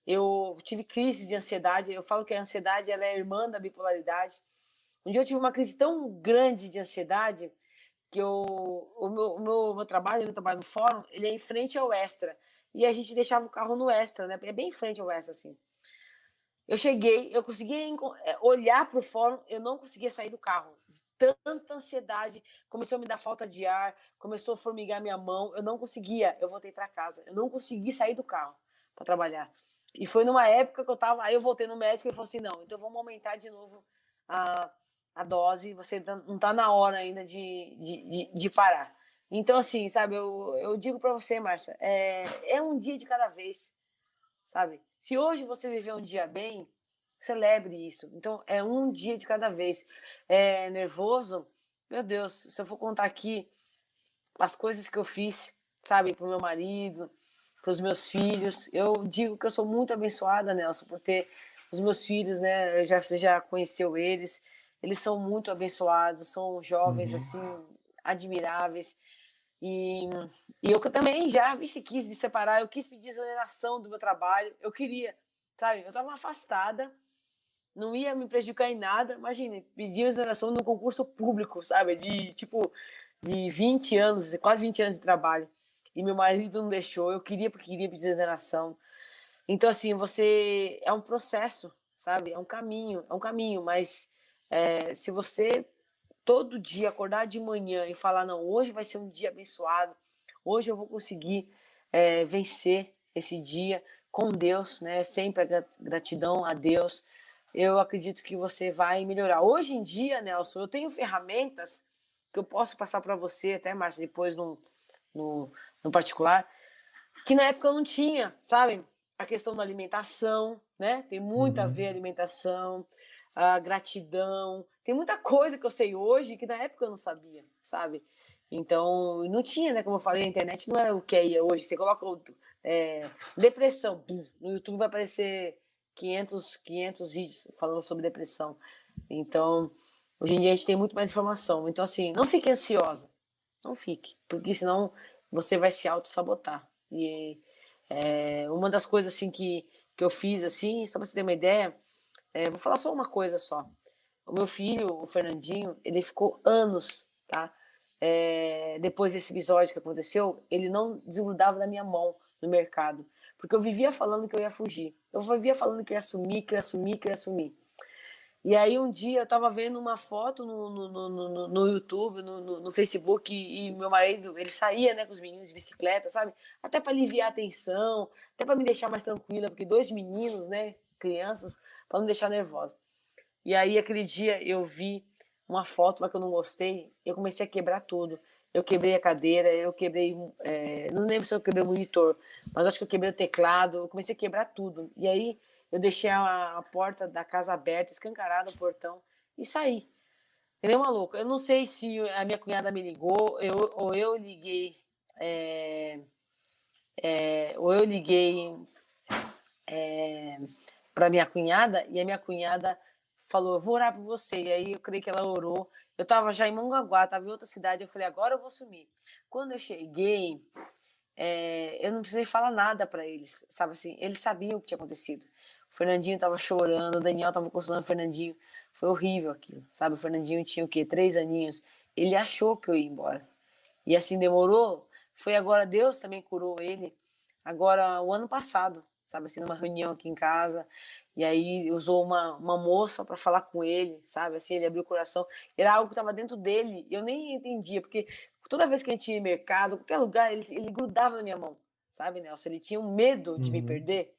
B: eu tive crise de ansiedade. Eu falo que a ansiedade ela é irmã da bipolaridade. Um dia eu tive uma crise tão grande de ansiedade que eu, o meu, meu, meu trabalho, trabalho no fórum, ele é em frente ao Extra. E a gente deixava o carro no Extra, né? É bem em frente ao Extra, assim. Eu cheguei, eu conseguia é, olhar para o fórum, eu não conseguia sair do carro. De tanta ansiedade, começou a me dar falta de ar, começou a formigar minha mão, eu não conseguia. Eu voltei para casa, eu não consegui sair do carro para trabalhar. E foi numa época que eu tava, aí eu voltei no médico e ele falou assim: não, então vamos aumentar de novo a, a dose, você tá, não está na hora ainda de, de, de, parar. Então, assim, sabe, eu, eu digo para você, Márcia, é, é um dia de cada vez, sabe? Se hoje você viver um dia bem, celebre isso. Então, é um dia de cada vez. É nervoso, meu Deus, se eu for contar aqui as coisas que eu fiz, sabe, pro meu marido, para os meus filhos, eu digo que eu sou muito abençoada, Nelson, por ter os meus filhos, né? Já, você já conheceu eles, eles são muito abençoados, são jovens, uhum. assim, admiráveis. E, e eu também já, vixe, quis me separar, eu quis pedir exoneração do meu trabalho, eu queria, sabe? Eu estava afastada, não ia me prejudicar em nada. Imagine, pedir exoneração no concurso público, sabe? De, tipo, de 20 anos, quase 20 anos de trabalho. E meu marido não deixou, eu queria porque queria pedir exoneração. Então, assim, você... É um processo, sabe? É um caminho, é um caminho, mas é, se você todo dia acordar de manhã e falar: não, hoje vai ser um dia abençoado, hoje eu vou conseguir é, vencer esse dia com Deus, né? Sempre a gratidão a Deus. Eu acredito que você vai melhorar. Hoje em dia, Nelson, eu tenho ferramentas que eu posso passar para você, até, Márcia, depois no, no, no particular, que na época eu não tinha, sabe? A questão da alimentação, né? Tem muito uhum. a ver a alimentação, a gratidão. Tem muita coisa que eu sei hoje que na época eu não sabia, sabe? Então, não tinha, né? Como eu falei, a internet não é o que é hoje. Você coloca é, depressão, no YouTube vai aparecer 500, 500 vídeos falando sobre depressão. Então, hoje em dia a gente tem muito mais informação. Então, assim, não fique ansiosa. Não fique, porque senão você vai se auto-sabotar. E é, uma das coisas, assim, que, que eu fiz, assim, só pra você ter uma ideia, é, vou falar só uma coisa só. O meu filho, o Fernandinho, ele ficou anos, tá? É, depois desse episódio que aconteceu, ele não desgrudava da minha mão no mercado. Porque eu vivia falando que eu ia fugir. Eu vivia falando que eu ia sumir, que eu ia sumir, que eu ia sumir. E aí um dia eu tava vendo uma foto no, no, no, no YouTube, no, no, Facebook, e, e, meu marido, ele saía né, com os meninos de bicicleta, sabe? Até para aliviar a tensão, até para me deixar mais tranquila, porque dois meninos, né, crianças, para não deixar nervosa. E aí, aquele dia, eu vi uma foto lá que eu não gostei, eu comecei a quebrar tudo. Eu quebrei a cadeira, eu quebrei. É, não lembro se eu quebrei o monitor, mas acho que eu quebrei o teclado, eu comecei a quebrar tudo. E aí, eu deixei a, a porta da casa aberta, escancarada o portão, e saí. Ele é maluco. Eu não sei se a minha cunhada me ligou, eu, ou eu liguei. É, é, ou eu liguei é, para minha cunhada e a minha cunhada falou: Eu vou orar por você. E aí eu creio que ela orou. Eu estava já em Mongaguá, estava em outra cidade. Eu falei: Agora eu vou sumir. Quando eu cheguei, é, eu não precisei falar nada para eles, sabe assim? Eles sabiam o que tinha acontecido. O Fernandinho estava chorando, o Daniel estava consolando o Fernandinho. Foi horrível aquilo, sabe? O Fernandinho tinha o quê? Três aninhos. Ele achou que eu ia embora. E assim demorou. Foi agora, Deus também curou ele. Agora, o ano passado, sabe assim, numa reunião aqui em casa, e aí usou uma, uma moça para falar com ele, sabe, assim, ele abriu o coração, era algo que estava dentro dele, eu nem entendia, porque toda vez que a gente ia em mercado, qualquer lugar, ele, ele grudava na minha mão, sabe, Nelson, ele tinha um medo de uhum. me perder,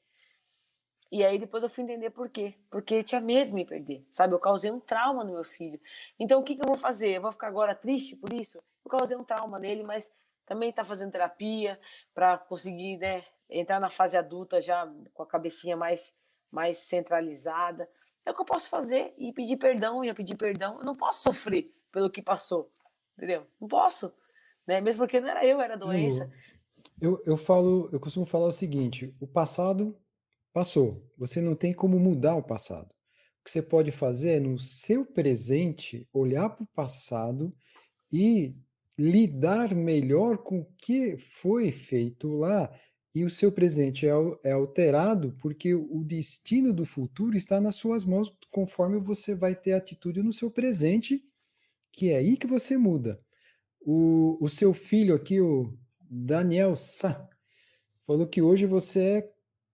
B: e aí depois eu fui entender por quê, porque ele tinha medo de me perder, sabe, eu causei um trauma no meu filho, então o que, que eu vou fazer, eu vou ficar agora triste por isso? Eu causei um trauma nele, mas também está fazendo terapia para conseguir, né, entrar na fase adulta já com a cabecinha mais, mais centralizada. É o que eu posso fazer e pedir perdão, e pedir perdão. Eu não posso sofrer pelo que passou, entendeu? Não posso, né? Mesmo porque não era eu, era a doença.
A: Eu, eu falo, eu costumo falar o seguinte: o passado passou. Você não tem como mudar o passado. O que você pode fazer é no seu presente olhar para o passado e lidar melhor com o que foi feito lá e o seu presente é, é alterado porque o destino do futuro está nas suas mãos conforme você vai ter atitude no seu presente, que é aí que você muda. O, o seu filho aqui, o Daniel Sá, falou que hoje você é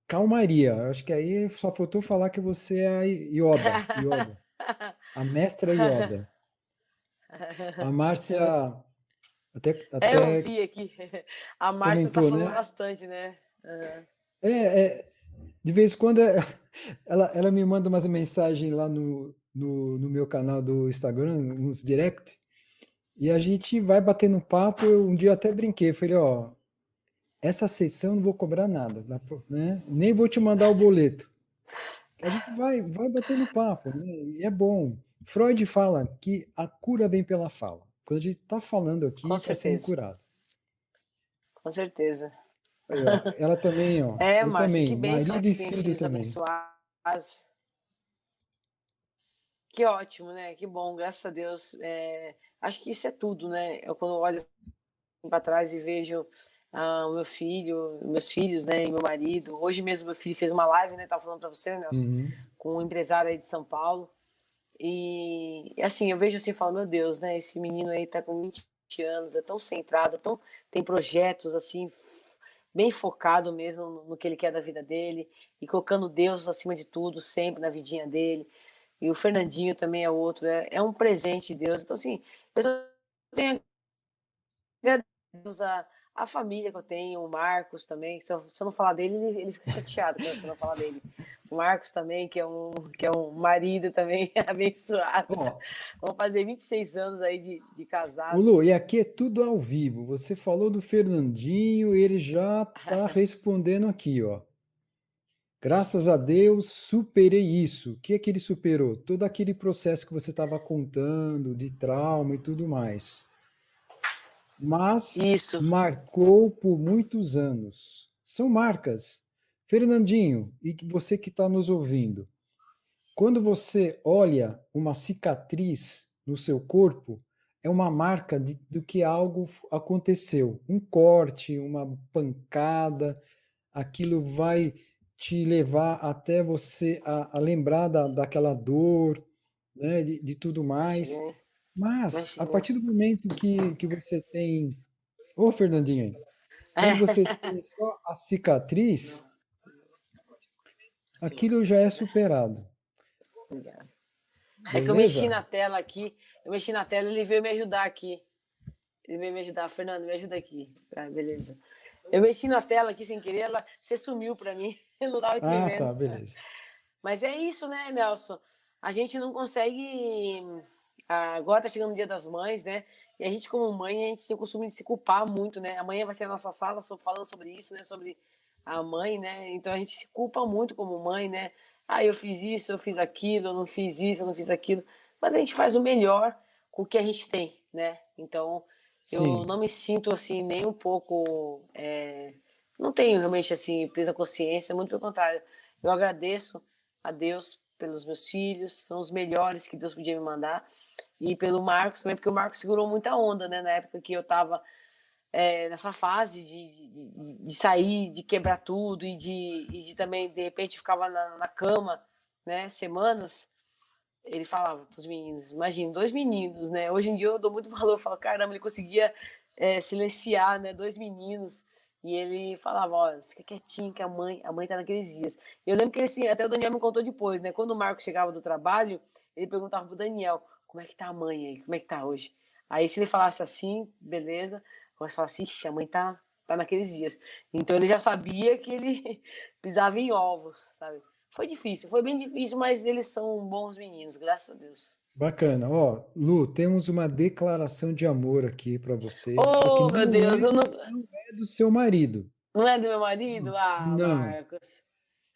A: calmaria. Acho que aí só faltou falar que você é a Yoda, Yoda a mestra Yoda. A Márcia até, até
B: é, eu vi aqui. A Márcia tá falando né? bastante, né? Uhum.
A: É, é, de vez em quando é, ela, ela me manda umas mensagens lá no, no, no meu canal do Instagram, uns direct, e a gente vai batendo papo. Eu, um dia até brinquei, falei, ó, essa sessão não vou cobrar nada, né? nem vou te mandar o boleto. A gente vai, vai batendo papo, né? e é bom. Freud fala que a cura vem pela fala. Quando a gente está falando aqui, está sendo curado.
B: Com certeza.
A: ela também, ó.
B: É, Márcia, que bênção marido e filho também. Abençoados. Que ótimo, né? Que bom, graças a Deus. É, acho que isso é tudo, né? Eu quando olho para trás e vejo ah, o meu filho, meus filhos, né, e meu marido. Hoje mesmo meu filho fez uma live, né? Tava falando para você, Nelson, uhum. com um empresário aí de São Paulo. E assim, eu vejo assim, falo, meu Deus, né? Esse menino aí tá com 20 anos, é tão centrado, tão tem projetos assim bem focado mesmo no, no que ele quer da vida dele e colocando Deus acima de tudo, sempre na vidinha dele. E o Fernandinho também é outro, é, é um presente de Deus. Então, assim, eu tenho Deus a, a família que eu tenho, o Marcos também. Se eu, se eu não falar dele, ele, ele fica chateado se eu não falar dele. Marcos também, que é um, que é um marido também abençoado. Oh. Vamos fazer 26 anos aí de, de casado.
A: Lu, e aqui é tudo ao vivo. Você falou do Fernandinho, ele já está respondendo aqui, ó. Graças a Deus, superei isso. O que é que ele superou? Todo aquele processo que você estava contando, de trauma e tudo mais. Mas isso. marcou por muitos anos. São marcas. Fernandinho, e você que está nos ouvindo, quando você olha uma cicatriz no seu corpo, é uma marca de, do que algo aconteceu. Um corte, uma pancada, aquilo vai te levar até você a, a lembrar da, daquela dor, né, de, de tudo mais. Mas, a partir do momento que, que você tem. Ô, Fernandinho, quando você tem só a cicatriz, aquilo já é superado.
B: É que eu mexi na tela aqui, eu mexi na tela, ele veio me ajudar aqui. Ele veio me ajudar. Fernando, me ajuda aqui. Ah, beleza. Eu mexi na tela aqui sem querer, ela, você sumiu para mim. Eu não tava te ah, vendo.
A: tá, beleza.
B: Mas é isso, né, Nelson? A gente não consegue. Agora tá chegando o dia das mães, né? E a gente, como mãe, a gente tem o costume de se culpar muito, né? Amanhã vai ser a nossa sala falando sobre isso, né? Sobre a mãe, né? Então a gente se culpa muito como mãe, né? Ah, eu fiz isso, eu fiz aquilo, eu não fiz isso, eu não fiz aquilo. Mas a gente faz o melhor com o que a gente tem, né? Então eu Sim. não me sinto assim nem um pouco. É... Não tenho realmente assim peso na consciência, muito pelo contrário. Eu agradeço a Deus pelos meus filhos, são os melhores que Deus podia me mandar. E pelo Marcos também, porque o Marcos segurou muita onda, né? Na época que eu estava é, nessa fase de, de, de, sair, de quebrar tudo e de, e de também, de repente, ficava na, na cama, né? Semanas ele falava para os meninos, imagina, dois meninos, né? Hoje em dia eu dou muito valor, eu falo, caramba, ele conseguia é, silenciar, né? Dois meninos. E ele falava, olha, fica quietinho que a mãe, a mãe tá naqueles dias. Eu lembro que ele, assim, até o Daniel me contou depois, né? Quando o Marcos chegava do trabalho, ele perguntava pro Daniel, como é que tá a mãe aí? Como é que tá hoje? Aí se ele falasse assim, beleza. Mas falasse, ixi, a mãe tá, tá naqueles dias. Então ele já sabia que ele pisava em ovos, sabe? Foi difícil, foi bem difícil, mas eles são bons meninos, graças a Deus.
A: Bacana. Ó, Lu, temos uma declaração de amor aqui para vocês.
B: Oh, meu Deus, é, eu não... não
A: é do seu marido.
B: Não é do meu marido? Ah, não. Marcos.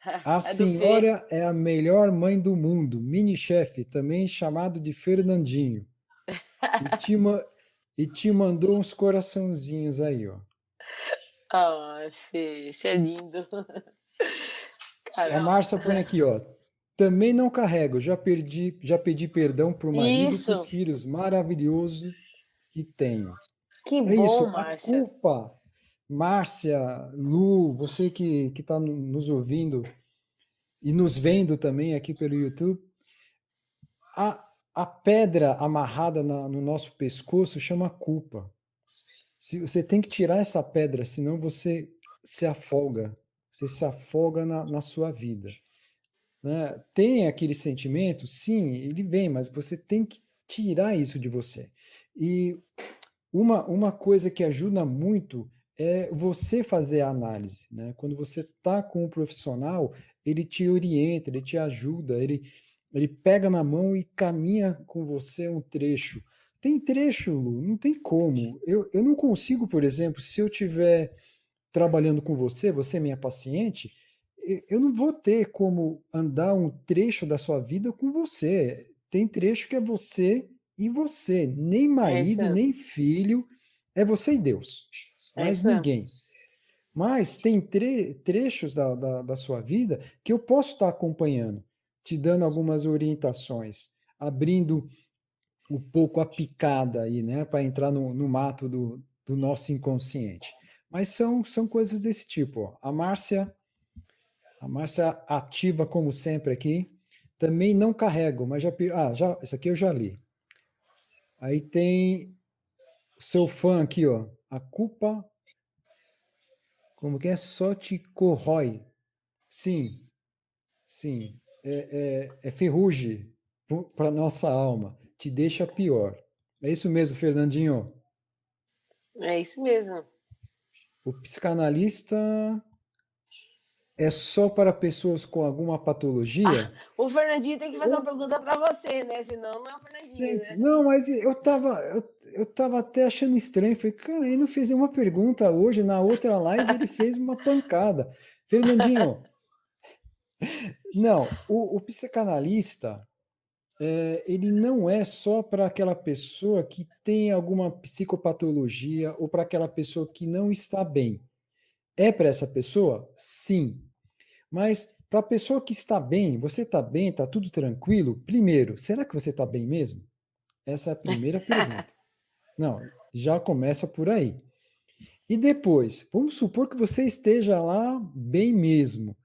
A: A é senhora é a melhor mãe do mundo, mini-chefe, também chamado de Fernandinho. E te. E te mandou uns coraçãozinhos aí, ó.
B: Ah, Fê, isso é lindo.
A: Caramba. A Márcia põe aqui, ó. Também não carrego, já perdi, já pedi perdão para o marido Isso. e filhos maravilhoso que tenho.
B: Que é bom, isso, Márcia.
A: A culpa, Márcia, Lu, você que está nos ouvindo e nos vendo também aqui pelo YouTube, a, a pedra amarrada na, no nosso pescoço chama culpa. Se, você tem que tirar essa pedra, senão você se afoga. Você se afoga na, na sua vida. Né? Tem aquele sentimento? Sim, ele vem, mas você tem que tirar isso de você. E uma, uma coisa que ajuda muito é você fazer a análise. Né? Quando você está com um profissional, ele te orienta, ele te ajuda, ele, ele pega na mão e caminha com você um trecho. Tem trecho, Lu, não tem como. Eu, eu não consigo, por exemplo, se eu tiver trabalhando com você, você é minha paciente, eu não vou ter como andar um trecho da sua vida com você. Tem trecho que é você e você, nem é marido, é nem filho, é você e Deus, é mais ninguém. Mas tem tre trechos da, da, da, sua vida que eu posso estar acompanhando, te dando algumas orientações. abrindo um pouco a picada aí, né, para entrar no, no mato do, do nosso inconsciente. Mas são, são coisas desse tipo. Ó. A Márcia, a Márcia ativa como sempre aqui. Também não carrego, mas já ah, já isso aqui eu já li. Aí tem o seu fã aqui, ó. A culpa como que é? Só te corrói. Sim, sim. É, é, é ferrugem para nossa alma. Te deixa pior. É isso mesmo, Fernandinho?
B: É isso mesmo.
A: O psicanalista é só para pessoas com alguma patologia? Ah,
B: o Fernandinho tem que fazer uma pergunta para você, né? Senão não é o Fernandinho, né?
A: Não, mas eu tava, eu, eu tava até achando estranho. Falei, cara, ele não fez nenhuma pergunta hoje. Na outra live ele fez uma pancada. Fernandinho, não, o, o psicanalista, é, ele não é só para aquela pessoa que tem alguma psicopatologia ou para aquela pessoa que não está bem. É para essa pessoa? Sim. Mas para a pessoa que está bem, você está bem, está tudo tranquilo? Primeiro, será que você está bem mesmo? Essa é a primeira pergunta. Não, já começa por aí. E depois, vamos supor que você esteja lá bem mesmo,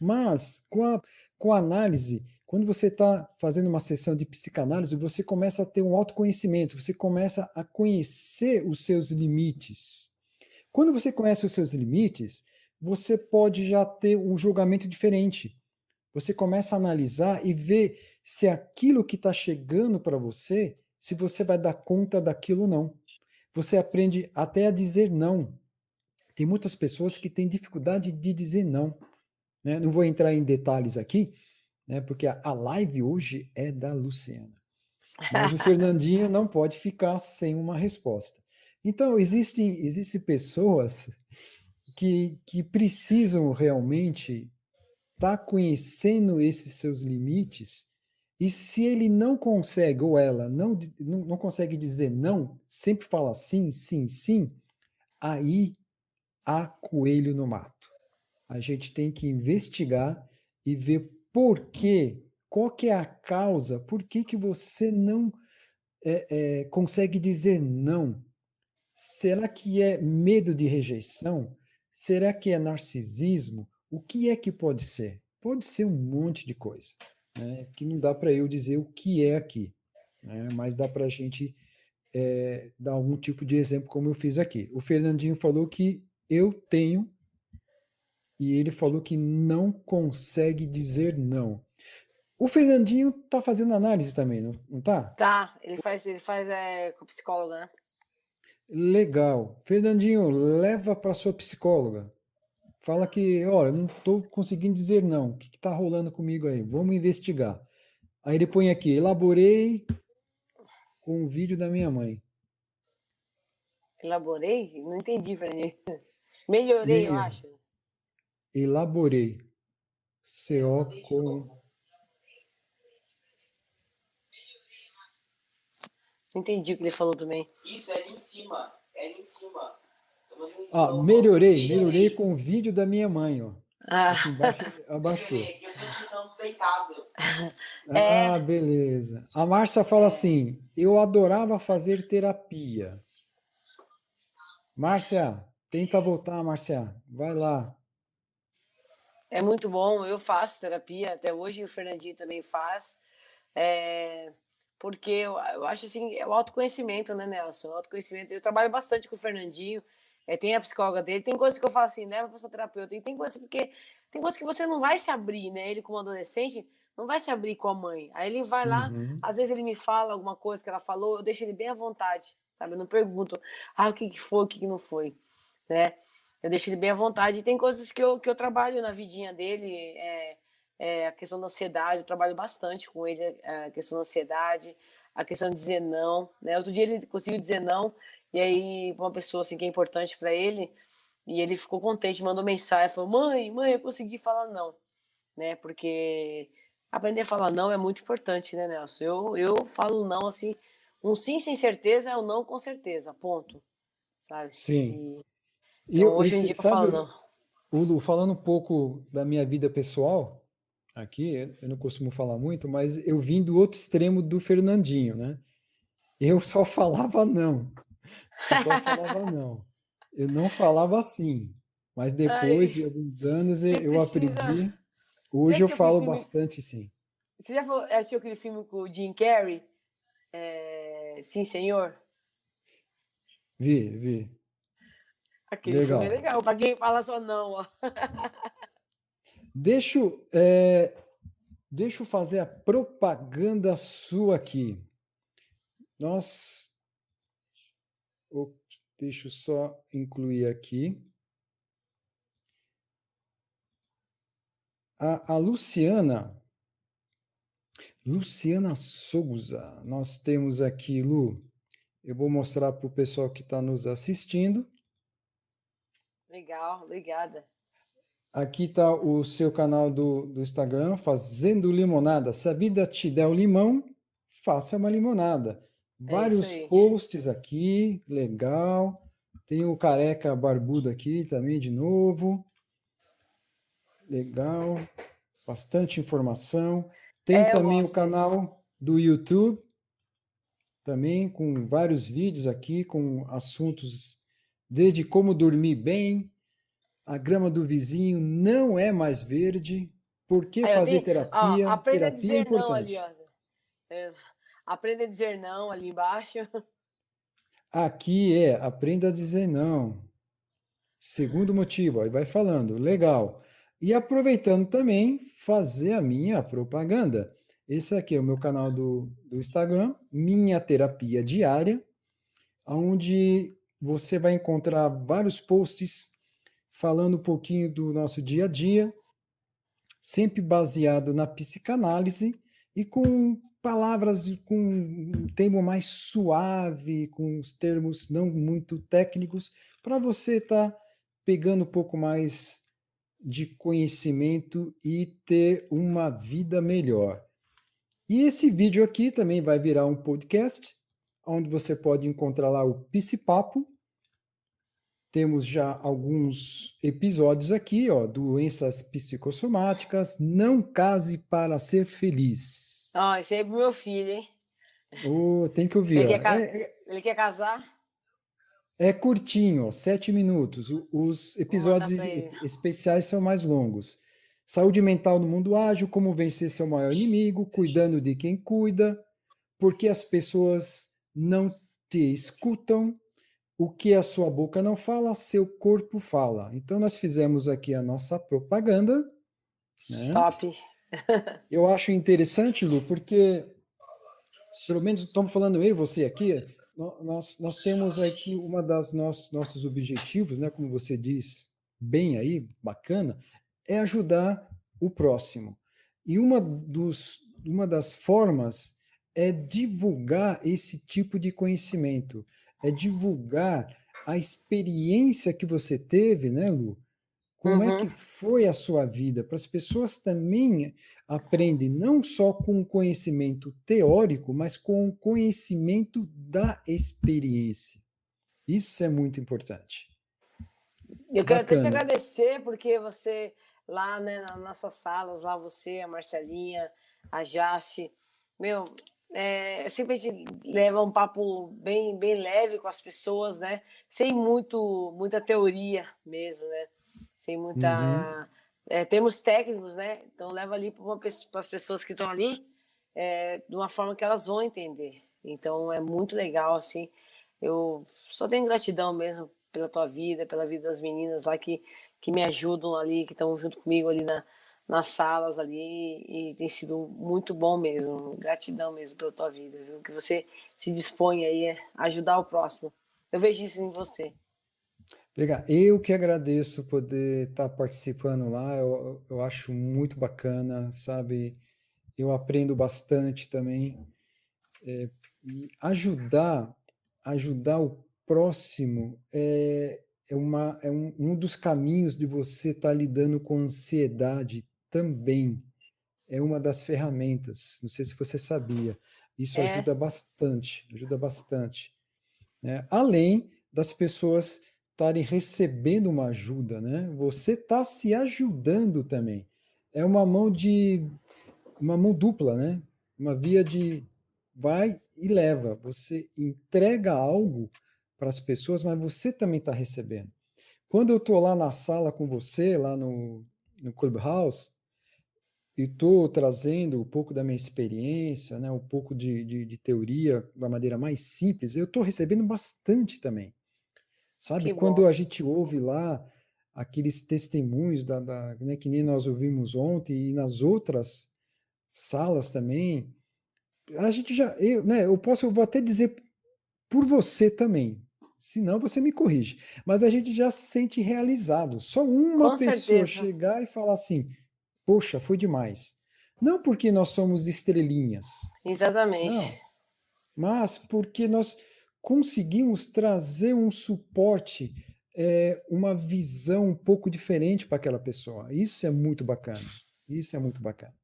A: mas com a, com a análise quando você está fazendo uma sessão de psicanálise, você começa a ter um autoconhecimento, você começa a conhecer os seus limites. Quando você conhece os seus limites, você pode já ter um julgamento diferente. Você começa a analisar e ver se aquilo que está chegando para você, se você vai dar conta daquilo ou não. Você aprende até a dizer não. Tem muitas pessoas que têm dificuldade de dizer não. Né? Não vou entrar em detalhes aqui, né? Porque a, live hoje é da Luciana. Mas o Fernandinho não pode ficar sem uma resposta. Então, existem, existem pessoas que, que precisam realmente estar tá conhecendo esses seus limites, e se ele não consegue, ou ela não, não, não consegue dizer não, sempre fala sim, sim, sim, aí há coelho no mato. A gente tem que investigar e ver por quê? Qual que é a causa? Por que, que você não é, é, consegue dizer não? Será que é medo de rejeição? Será que é narcisismo? O que é que pode ser? Pode ser um monte de coisa, né? que não dá para eu dizer o que é aqui, né? mas dá para a gente é, dar algum tipo de exemplo, como eu fiz aqui. O Fernandinho falou que eu tenho e ele falou que não consegue dizer não. O Fernandinho tá fazendo análise também, não, não tá?
B: Tá, ele faz, ele faz é, com psicóloga, né?
A: Legal. Fernandinho, leva para sua psicóloga. Fala que, olha, não estou conseguindo dizer não. O que está rolando comigo aí? Vamos investigar. Aí ele põe aqui, elaborei com o vídeo da minha mãe.
B: Elaborei? Não entendi, Fernandinho. Melhorei, eu acho
A: elaborei. CO com.
B: Entendi o que ele falou também.
C: Isso, é ali em cima. É ali em cima.
A: Ah, melhorei, melhorei com o vídeo da minha mãe, ó. Ah, abaixou.
B: É.
A: Ah, beleza. A Márcia fala assim: eu adorava fazer terapia. Márcia, tenta voltar, Márcia. Vai lá.
B: É muito bom, eu faço terapia até hoje, o Fernandinho também faz. É, porque eu, eu, acho assim, é o autoconhecimento, né, Nelson? O autoconhecimento. Eu trabalho bastante com o Fernandinho, é, tem a psicóloga dele, tem coisas que eu falo assim, leva para sua terapeuta, e tem coisas porque tem coisas que você não vai se abrir, né? Ele, como adolescente, não vai se abrir com a mãe. Aí ele vai lá, uhum. às vezes ele me fala alguma coisa que ela falou, eu deixo ele bem à vontade, sabe? Eu não pergunto, ah, o que, que foi, o que, que não foi, né? Eu deixo ele bem à vontade. E tem coisas que eu, que eu trabalho na vidinha dele, é, é a questão da ansiedade, eu trabalho bastante com ele, é, a questão da ansiedade, a questão de dizer não. Né? Outro dia ele conseguiu dizer não, e aí uma pessoa assim, que é importante para ele, e ele ficou contente, mandou mensagem, falou, mãe, mãe, eu consegui falar não. Né? Porque aprender a falar não é muito importante, né, Nelson? Eu, eu falo não assim, um sim sem certeza é um não com certeza, ponto. Sabe?
A: Sim.
B: E, então, hoje em dia, sabe, falando.
A: Lu, falando um pouco da minha vida pessoal, aqui, eu não costumo falar muito, mas eu vim do outro extremo do Fernandinho, né? Eu só falava não. Eu só falava não. Eu não falava assim. Mas depois Ai, de alguns anos eu precisa... aprendi. Hoje eu falo filme... bastante sim.
B: Você já falou, assistiu aquele filme com o Jim Carrey? É... Sim, senhor?
A: Vi, vi.
B: Aquele legal. filme é legal, para quem fala só não. Ó.
A: Deixa, é, deixa eu fazer a propaganda sua aqui. Nós. Deixa eu só incluir aqui. A, a Luciana. Luciana Souza. Nós temos aqui, Lu. Eu vou mostrar para o pessoal que está nos assistindo.
B: Legal, obrigada.
A: Aqui está o seu canal do, do Instagram, Fazendo Limonada. Se a vida te der o limão, faça uma limonada. É Vários é posts aqui, legal. Tem o careca barbudo aqui também de novo. Legal. Bastante informação. Tem é, também o canal do YouTube, também com vários vídeos aqui, com assuntos desde como dormir bem, a grama do vizinho não é mais verde, por que fazer tenho, terapia?
B: Ó, aprenda terapia a dizer é importante. não ali, ó. É, aprenda a dizer não ali embaixo.
A: Aqui é, aprenda a dizer não. Segundo motivo, aí vai falando, legal. E aproveitando também, fazer a minha propaganda. Esse aqui é o meu canal do, do Instagram, Minha Terapia Diária, onde você vai encontrar vários posts falando um pouquinho do nosso dia a dia, sempre baseado na psicanálise e com palavras com um termo mais suave, com os termos não muito técnicos, para você estar tá pegando um pouco mais de conhecimento e ter uma vida melhor. E esse vídeo aqui também vai virar um podcast, onde você pode encontrar lá o Psipapo, temos já alguns episódios aqui, ó, doenças psicossomáticas, não case para ser feliz.
B: Ó, esse aí é pro meu filho, hein?
A: Oh, tem que ouvir.
B: Ele, quer, é, é, ele quer casar?
A: É curtinho, ó, sete minutos. Os episódios especiais são mais longos. Saúde mental no mundo ágil, como vencer seu maior inimigo, cuidando de quem cuida, porque as pessoas não te escutam, o que a sua boca não fala, seu corpo fala. Então, nós fizemos aqui a nossa propaganda.
B: Né? Top!
A: eu acho interessante, Lu, porque, pelo menos estamos falando eu e você aqui, nós, nós temos aqui uma das nossos, nossos objetivos, né, como você diz bem aí, bacana, é ajudar o próximo. E uma, dos, uma das formas é divulgar esse tipo de conhecimento é divulgar a experiência que você teve, né, Lu? Como uhum. é que foi a sua vida? Para as pessoas também aprendem não só com o conhecimento teórico, mas com o conhecimento da experiência. Isso é muito importante.
B: Eu quero até te agradecer, porque você, lá né, nas nossas salas, lá você, a Marcelinha, a Jace, meu, é, sempre a gente leva um papo bem, bem leve com as pessoas, né? Sem muito, muita teoria mesmo, né? Sem muita. Uhum. É, temos técnicos, né? Então leva ali para as pessoas que estão ali é, de uma forma que elas vão entender. Então é muito legal, assim. Eu só tenho gratidão mesmo pela tua vida, pela vida das meninas lá que, que me ajudam ali, que estão junto comigo ali na, nas salas ali e tem sido muito bom mesmo. Gratidão mesmo pela tua vida, viu? Que você se dispõe aí a ajudar o próximo. Eu vejo isso em você.
A: Legal. Eu que agradeço poder estar participando lá. Eu, eu acho muito bacana, sabe? Eu aprendo bastante também. É, e ajudar, ajudar o próximo é, é, uma, é um, um dos caminhos de você estar lidando com ansiedade também é uma das ferramentas. Não sei se você sabia. Isso é. ajuda bastante, ajuda bastante. Né? Além das pessoas estarem recebendo uma ajuda, né? Você está se ajudando também. é uma mão de uma mão dupla, né? Uma via de vai e leva. Você entrega algo para as pessoas, mas você também está recebendo. Quando eu estou lá na sala com você, lá no, no Clubhouse, e estou trazendo um pouco da minha experiência, né, um pouco de, de, de teoria da maneira mais simples, eu estou recebendo bastante também. Sabe? Que Quando bom. a gente ouve lá aqueles testemunhos da, da né, que nem nós ouvimos ontem e nas outras salas também, a gente já, eu, né, eu posso, eu vou até dizer por você também, senão você me corrige, mas a gente já se sente realizado. Só uma Com pessoa certeza. chegar e falar assim, poxa, foi demais. Não porque nós somos estrelinhas.
B: Exatamente. Não,
A: mas porque nós conseguimos trazer um suporte, é, uma visão um pouco diferente para aquela pessoa. Isso é muito bacana. Isso é muito bacana.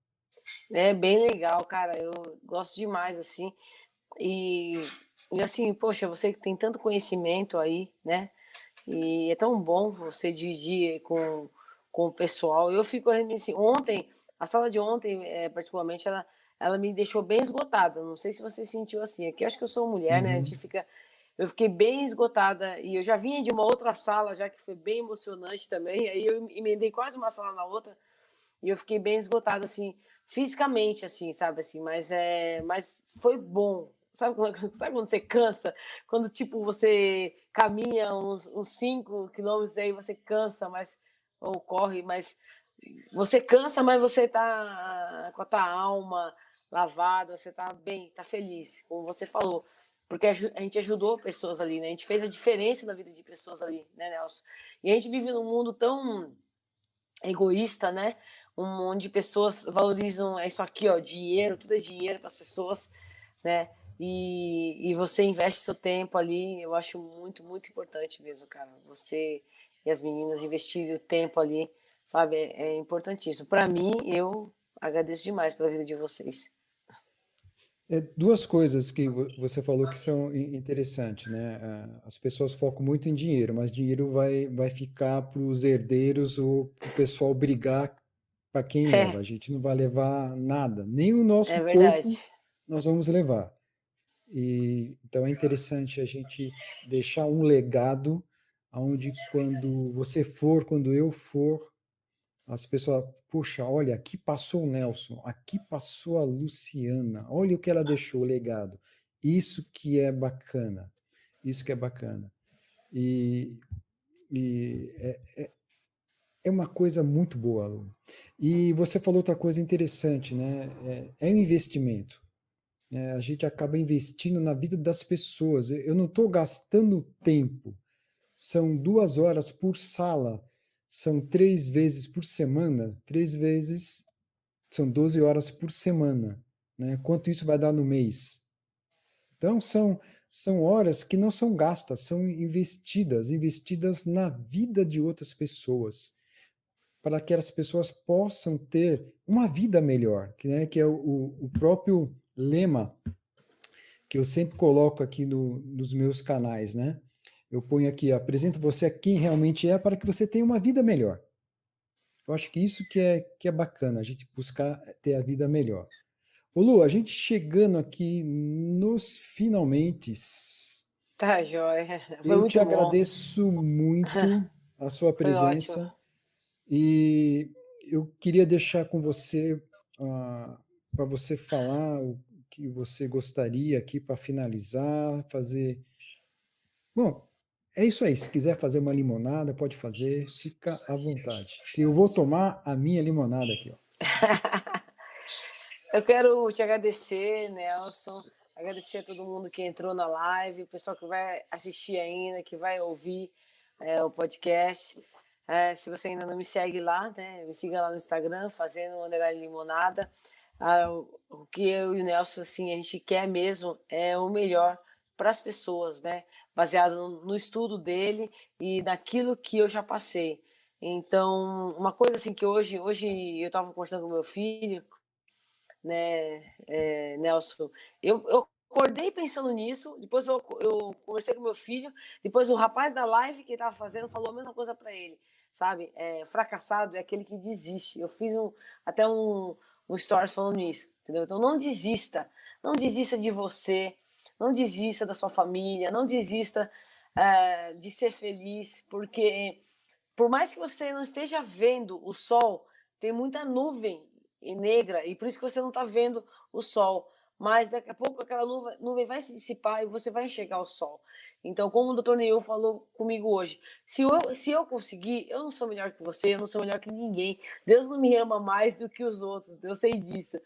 B: É bem legal, cara. Eu gosto demais, assim. E, e assim, poxa, você que tem tanto conhecimento aí, né? E é tão bom você dividir com, com o pessoal. Eu fico assim, ontem, a sala de ontem, é, particularmente, ela, ela me deixou bem esgotada. Não sei se você sentiu assim. Aqui acho que eu sou mulher, uhum. né? A gente fica. Eu fiquei bem esgotada e eu já vinha de uma outra sala, já que foi bem emocionante também. Aí eu emendei quase uma sala na outra e eu fiquei bem esgotada, assim fisicamente, assim, sabe, assim, mas é, mas foi bom. Sabe quando, sabe quando você cansa? Quando, tipo, você caminha uns 5 quilômetros aí você cansa, mas, ou corre, mas você cansa, mas você tá com a tua alma lavada, você tá bem, tá feliz, como você falou. Porque a gente ajudou pessoas ali, né? A gente fez a diferença na vida de pessoas ali, né, Nelson? E a gente vive num mundo tão egoísta, né? um monte de pessoas valorizam isso aqui, ó, dinheiro, tudo é dinheiro para as pessoas, né? E, e você investe seu tempo ali, eu acho muito, muito importante mesmo, cara. Você e as meninas investirem o tempo ali, sabe? É, é importantíssimo. Para mim, eu agradeço demais pela vida de vocês.
A: É, duas coisas que você falou que são interessantes, né? As pessoas focam muito em dinheiro, mas dinheiro vai, vai ficar para os herdeiros ou para o pessoal brigar para quem é. leva. A gente não vai levar nada, nem o nosso é corpo nós vamos levar. E, então é interessante a gente deixar um legado onde quando você for, quando eu for, as pessoas, puxa, olha, aqui passou o Nelson, aqui passou a Luciana, olha o que ela deixou, o legado. Isso que é bacana, isso que é bacana. E, e é, é, é uma coisa muito boa, Lu. E você falou outra coisa interessante, né? É, é um investimento. É, a gente acaba investindo na vida das pessoas. Eu não estou gastando tempo. São duas horas por sala, são três vezes por semana, três vezes são 12 horas por semana. Né? Quanto isso vai dar no mês? Então, são, são horas que não são gastas, são investidas, investidas na vida de outras pessoas para que as pessoas possam ter uma vida melhor, que, né, que é o, o próprio lema que eu sempre coloco aqui no, nos meus canais, né? Eu ponho aqui, apresento você a quem realmente é para que você tenha uma vida melhor. Eu acho que isso que é, que é bacana, a gente buscar ter a vida melhor. Ô Lu, a gente chegando aqui nos finalmente.
B: Tá, joia.
A: Foi eu te bom. agradeço muito a sua presença. E eu queria deixar com você, uh, ah, para você falar o que você gostaria aqui para finalizar, fazer. Bom, é isso aí. Se quiser fazer uma limonada, pode fazer, fica à vontade. Eu vou tomar a minha limonada aqui. Ó.
B: eu quero te agradecer, Nelson. Agradecer a todo mundo que entrou na live, o pessoal que vai assistir ainda, que vai ouvir é, o podcast. É, se você ainda não me segue lá, né, me siga lá no Instagram, fazendo underline limonada. Ah, o que eu e o Nelson, assim, a gente quer mesmo é o melhor para as pessoas, né? Baseado no, estudo dele e naquilo que eu já passei. Então, uma coisa assim que hoje, hoje eu estava conversando com meu filho, né, é, Nelson, eu, eu acordei pensando nisso, depois eu, eu conversei com meu filho, depois o rapaz da live que estava fazendo falou a mesma coisa para ele sabe? É, fracassado é aquele que desiste. Eu fiz um, até um, um stories falando nisso, entendeu? Então não desista, não desista de você, não desista da sua família, não desista é, de ser feliz, porque por mais que você não esteja vendo o sol, tem muita nuvem negra e por isso que você não está vendo o sol. Mas daqui a pouco aquela nuvem, nuvem vai se dissipar e você vai enxergar o sol. Então, como o doutor Neil falou comigo hoje, se eu, se eu conseguir, eu não sou melhor que você, eu não sou melhor que ninguém. Deus não me ama mais do que os outros, eu sei disso.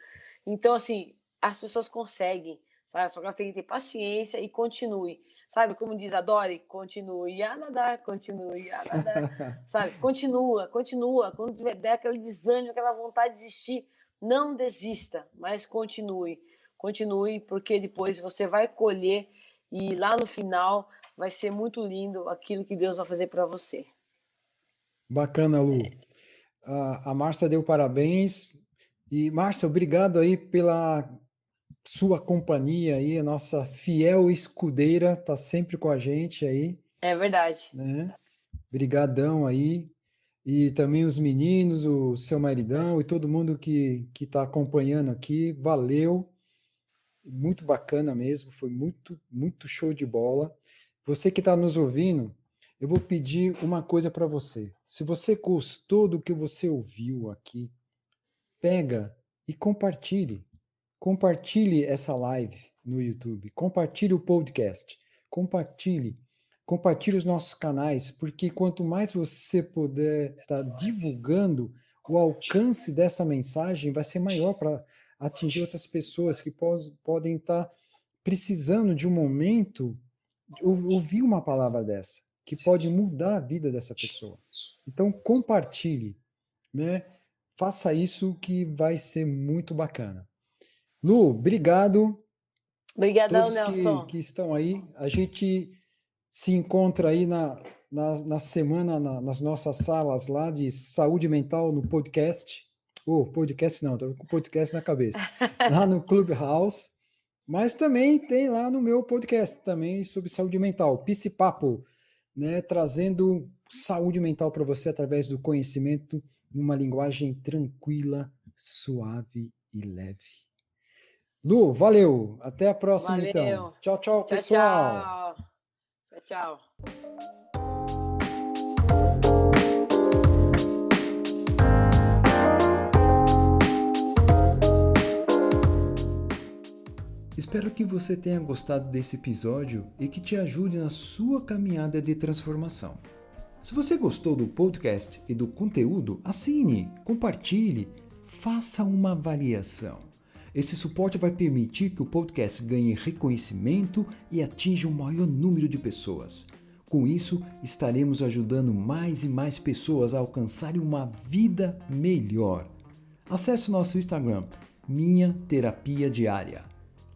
B: Então, assim, as pessoas conseguem, sabe? Só que elas têm que ter paciência e continue. Sabe, como diz a Dori, continue a nadar, continue a nadar, sabe? Continua, continua. Quando tiver der aquele desânimo, aquela vontade de desistir, não desista, mas continue. Continue, porque depois você vai colher e lá no final vai ser muito lindo aquilo que Deus vai fazer para você.
A: Bacana, Lu. A, a Márcia deu parabéns. E, Márcia, obrigado aí pela sua companhia aí, a nossa fiel escudeira, tá sempre com a gente aí.
B: É verdade.
A: Né? Brigadão aí. E também os meninos, o seu maridão e todo mundo que está acompanhando aqui, valeu. Muito bacana mesmo, foi muito, muito show de bola. Você que está nos ouvindo, eu vou pedir uma coisa para você. Se você gostou do que você ouviu aqui, pega e compartilhe. Compartilhe essa live no YouTube, compartilhe o podcast, compartilhe, compartilhe os nossos canais, porque quanto mais você puder estar divulgando, o alcance dessa mensagem vai ser maior para atingir outras pessoas que podem estar tá precisando de um momento ouvir uma palavra dessa, que pode mudar a vida dessa pessoa. Então compartilhe, né? Faça isso que vai ser muito bacana. Lu, obrigado.
B: Obrigadão,
A: todos
B: Nelson.
A: Que, que estão aí. A gente se encontra aí na, na, na semana na, nas nossas salas lá de saúde mental no podcast. Oh, podcast não, tô com podcast na cabeça. lá no Clubhouse. Mas também tem lá no meu podcast também sobre saúde mental, Pisse Papo, né, trazendo saúde mental para você através do conhecimento numa linguagem tranquila, suave e leve. Lu, valeu. Até a próxima,
B: valeu.
A: então. Tchau, tchau, pessoal.
B: Tchau, tchau.
A: Espero que você tenha gostado desse episódio e que te ajude na sua caminhada de transformação. Se você gostou do podcast e do conteúdo, assine, compartilhe, faça uma avaliação. Esse suporte vai permitir que o podcast ganhe reconhecimento e atinja um maior número de pessoas. Com isso, estaremos ajudando mais e mais pessoas a alcançarem uma vida melhor. Acesse o nosso Instagram, Minha Terapia Diária.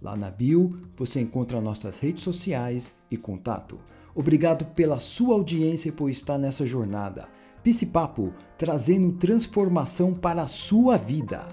A: Lá na bio você encontra nossas redes sociais e contato. Obrigado pela sua audiência e por estar nessa jornada. Pisse Papo, trazendo transformação para a sua vida.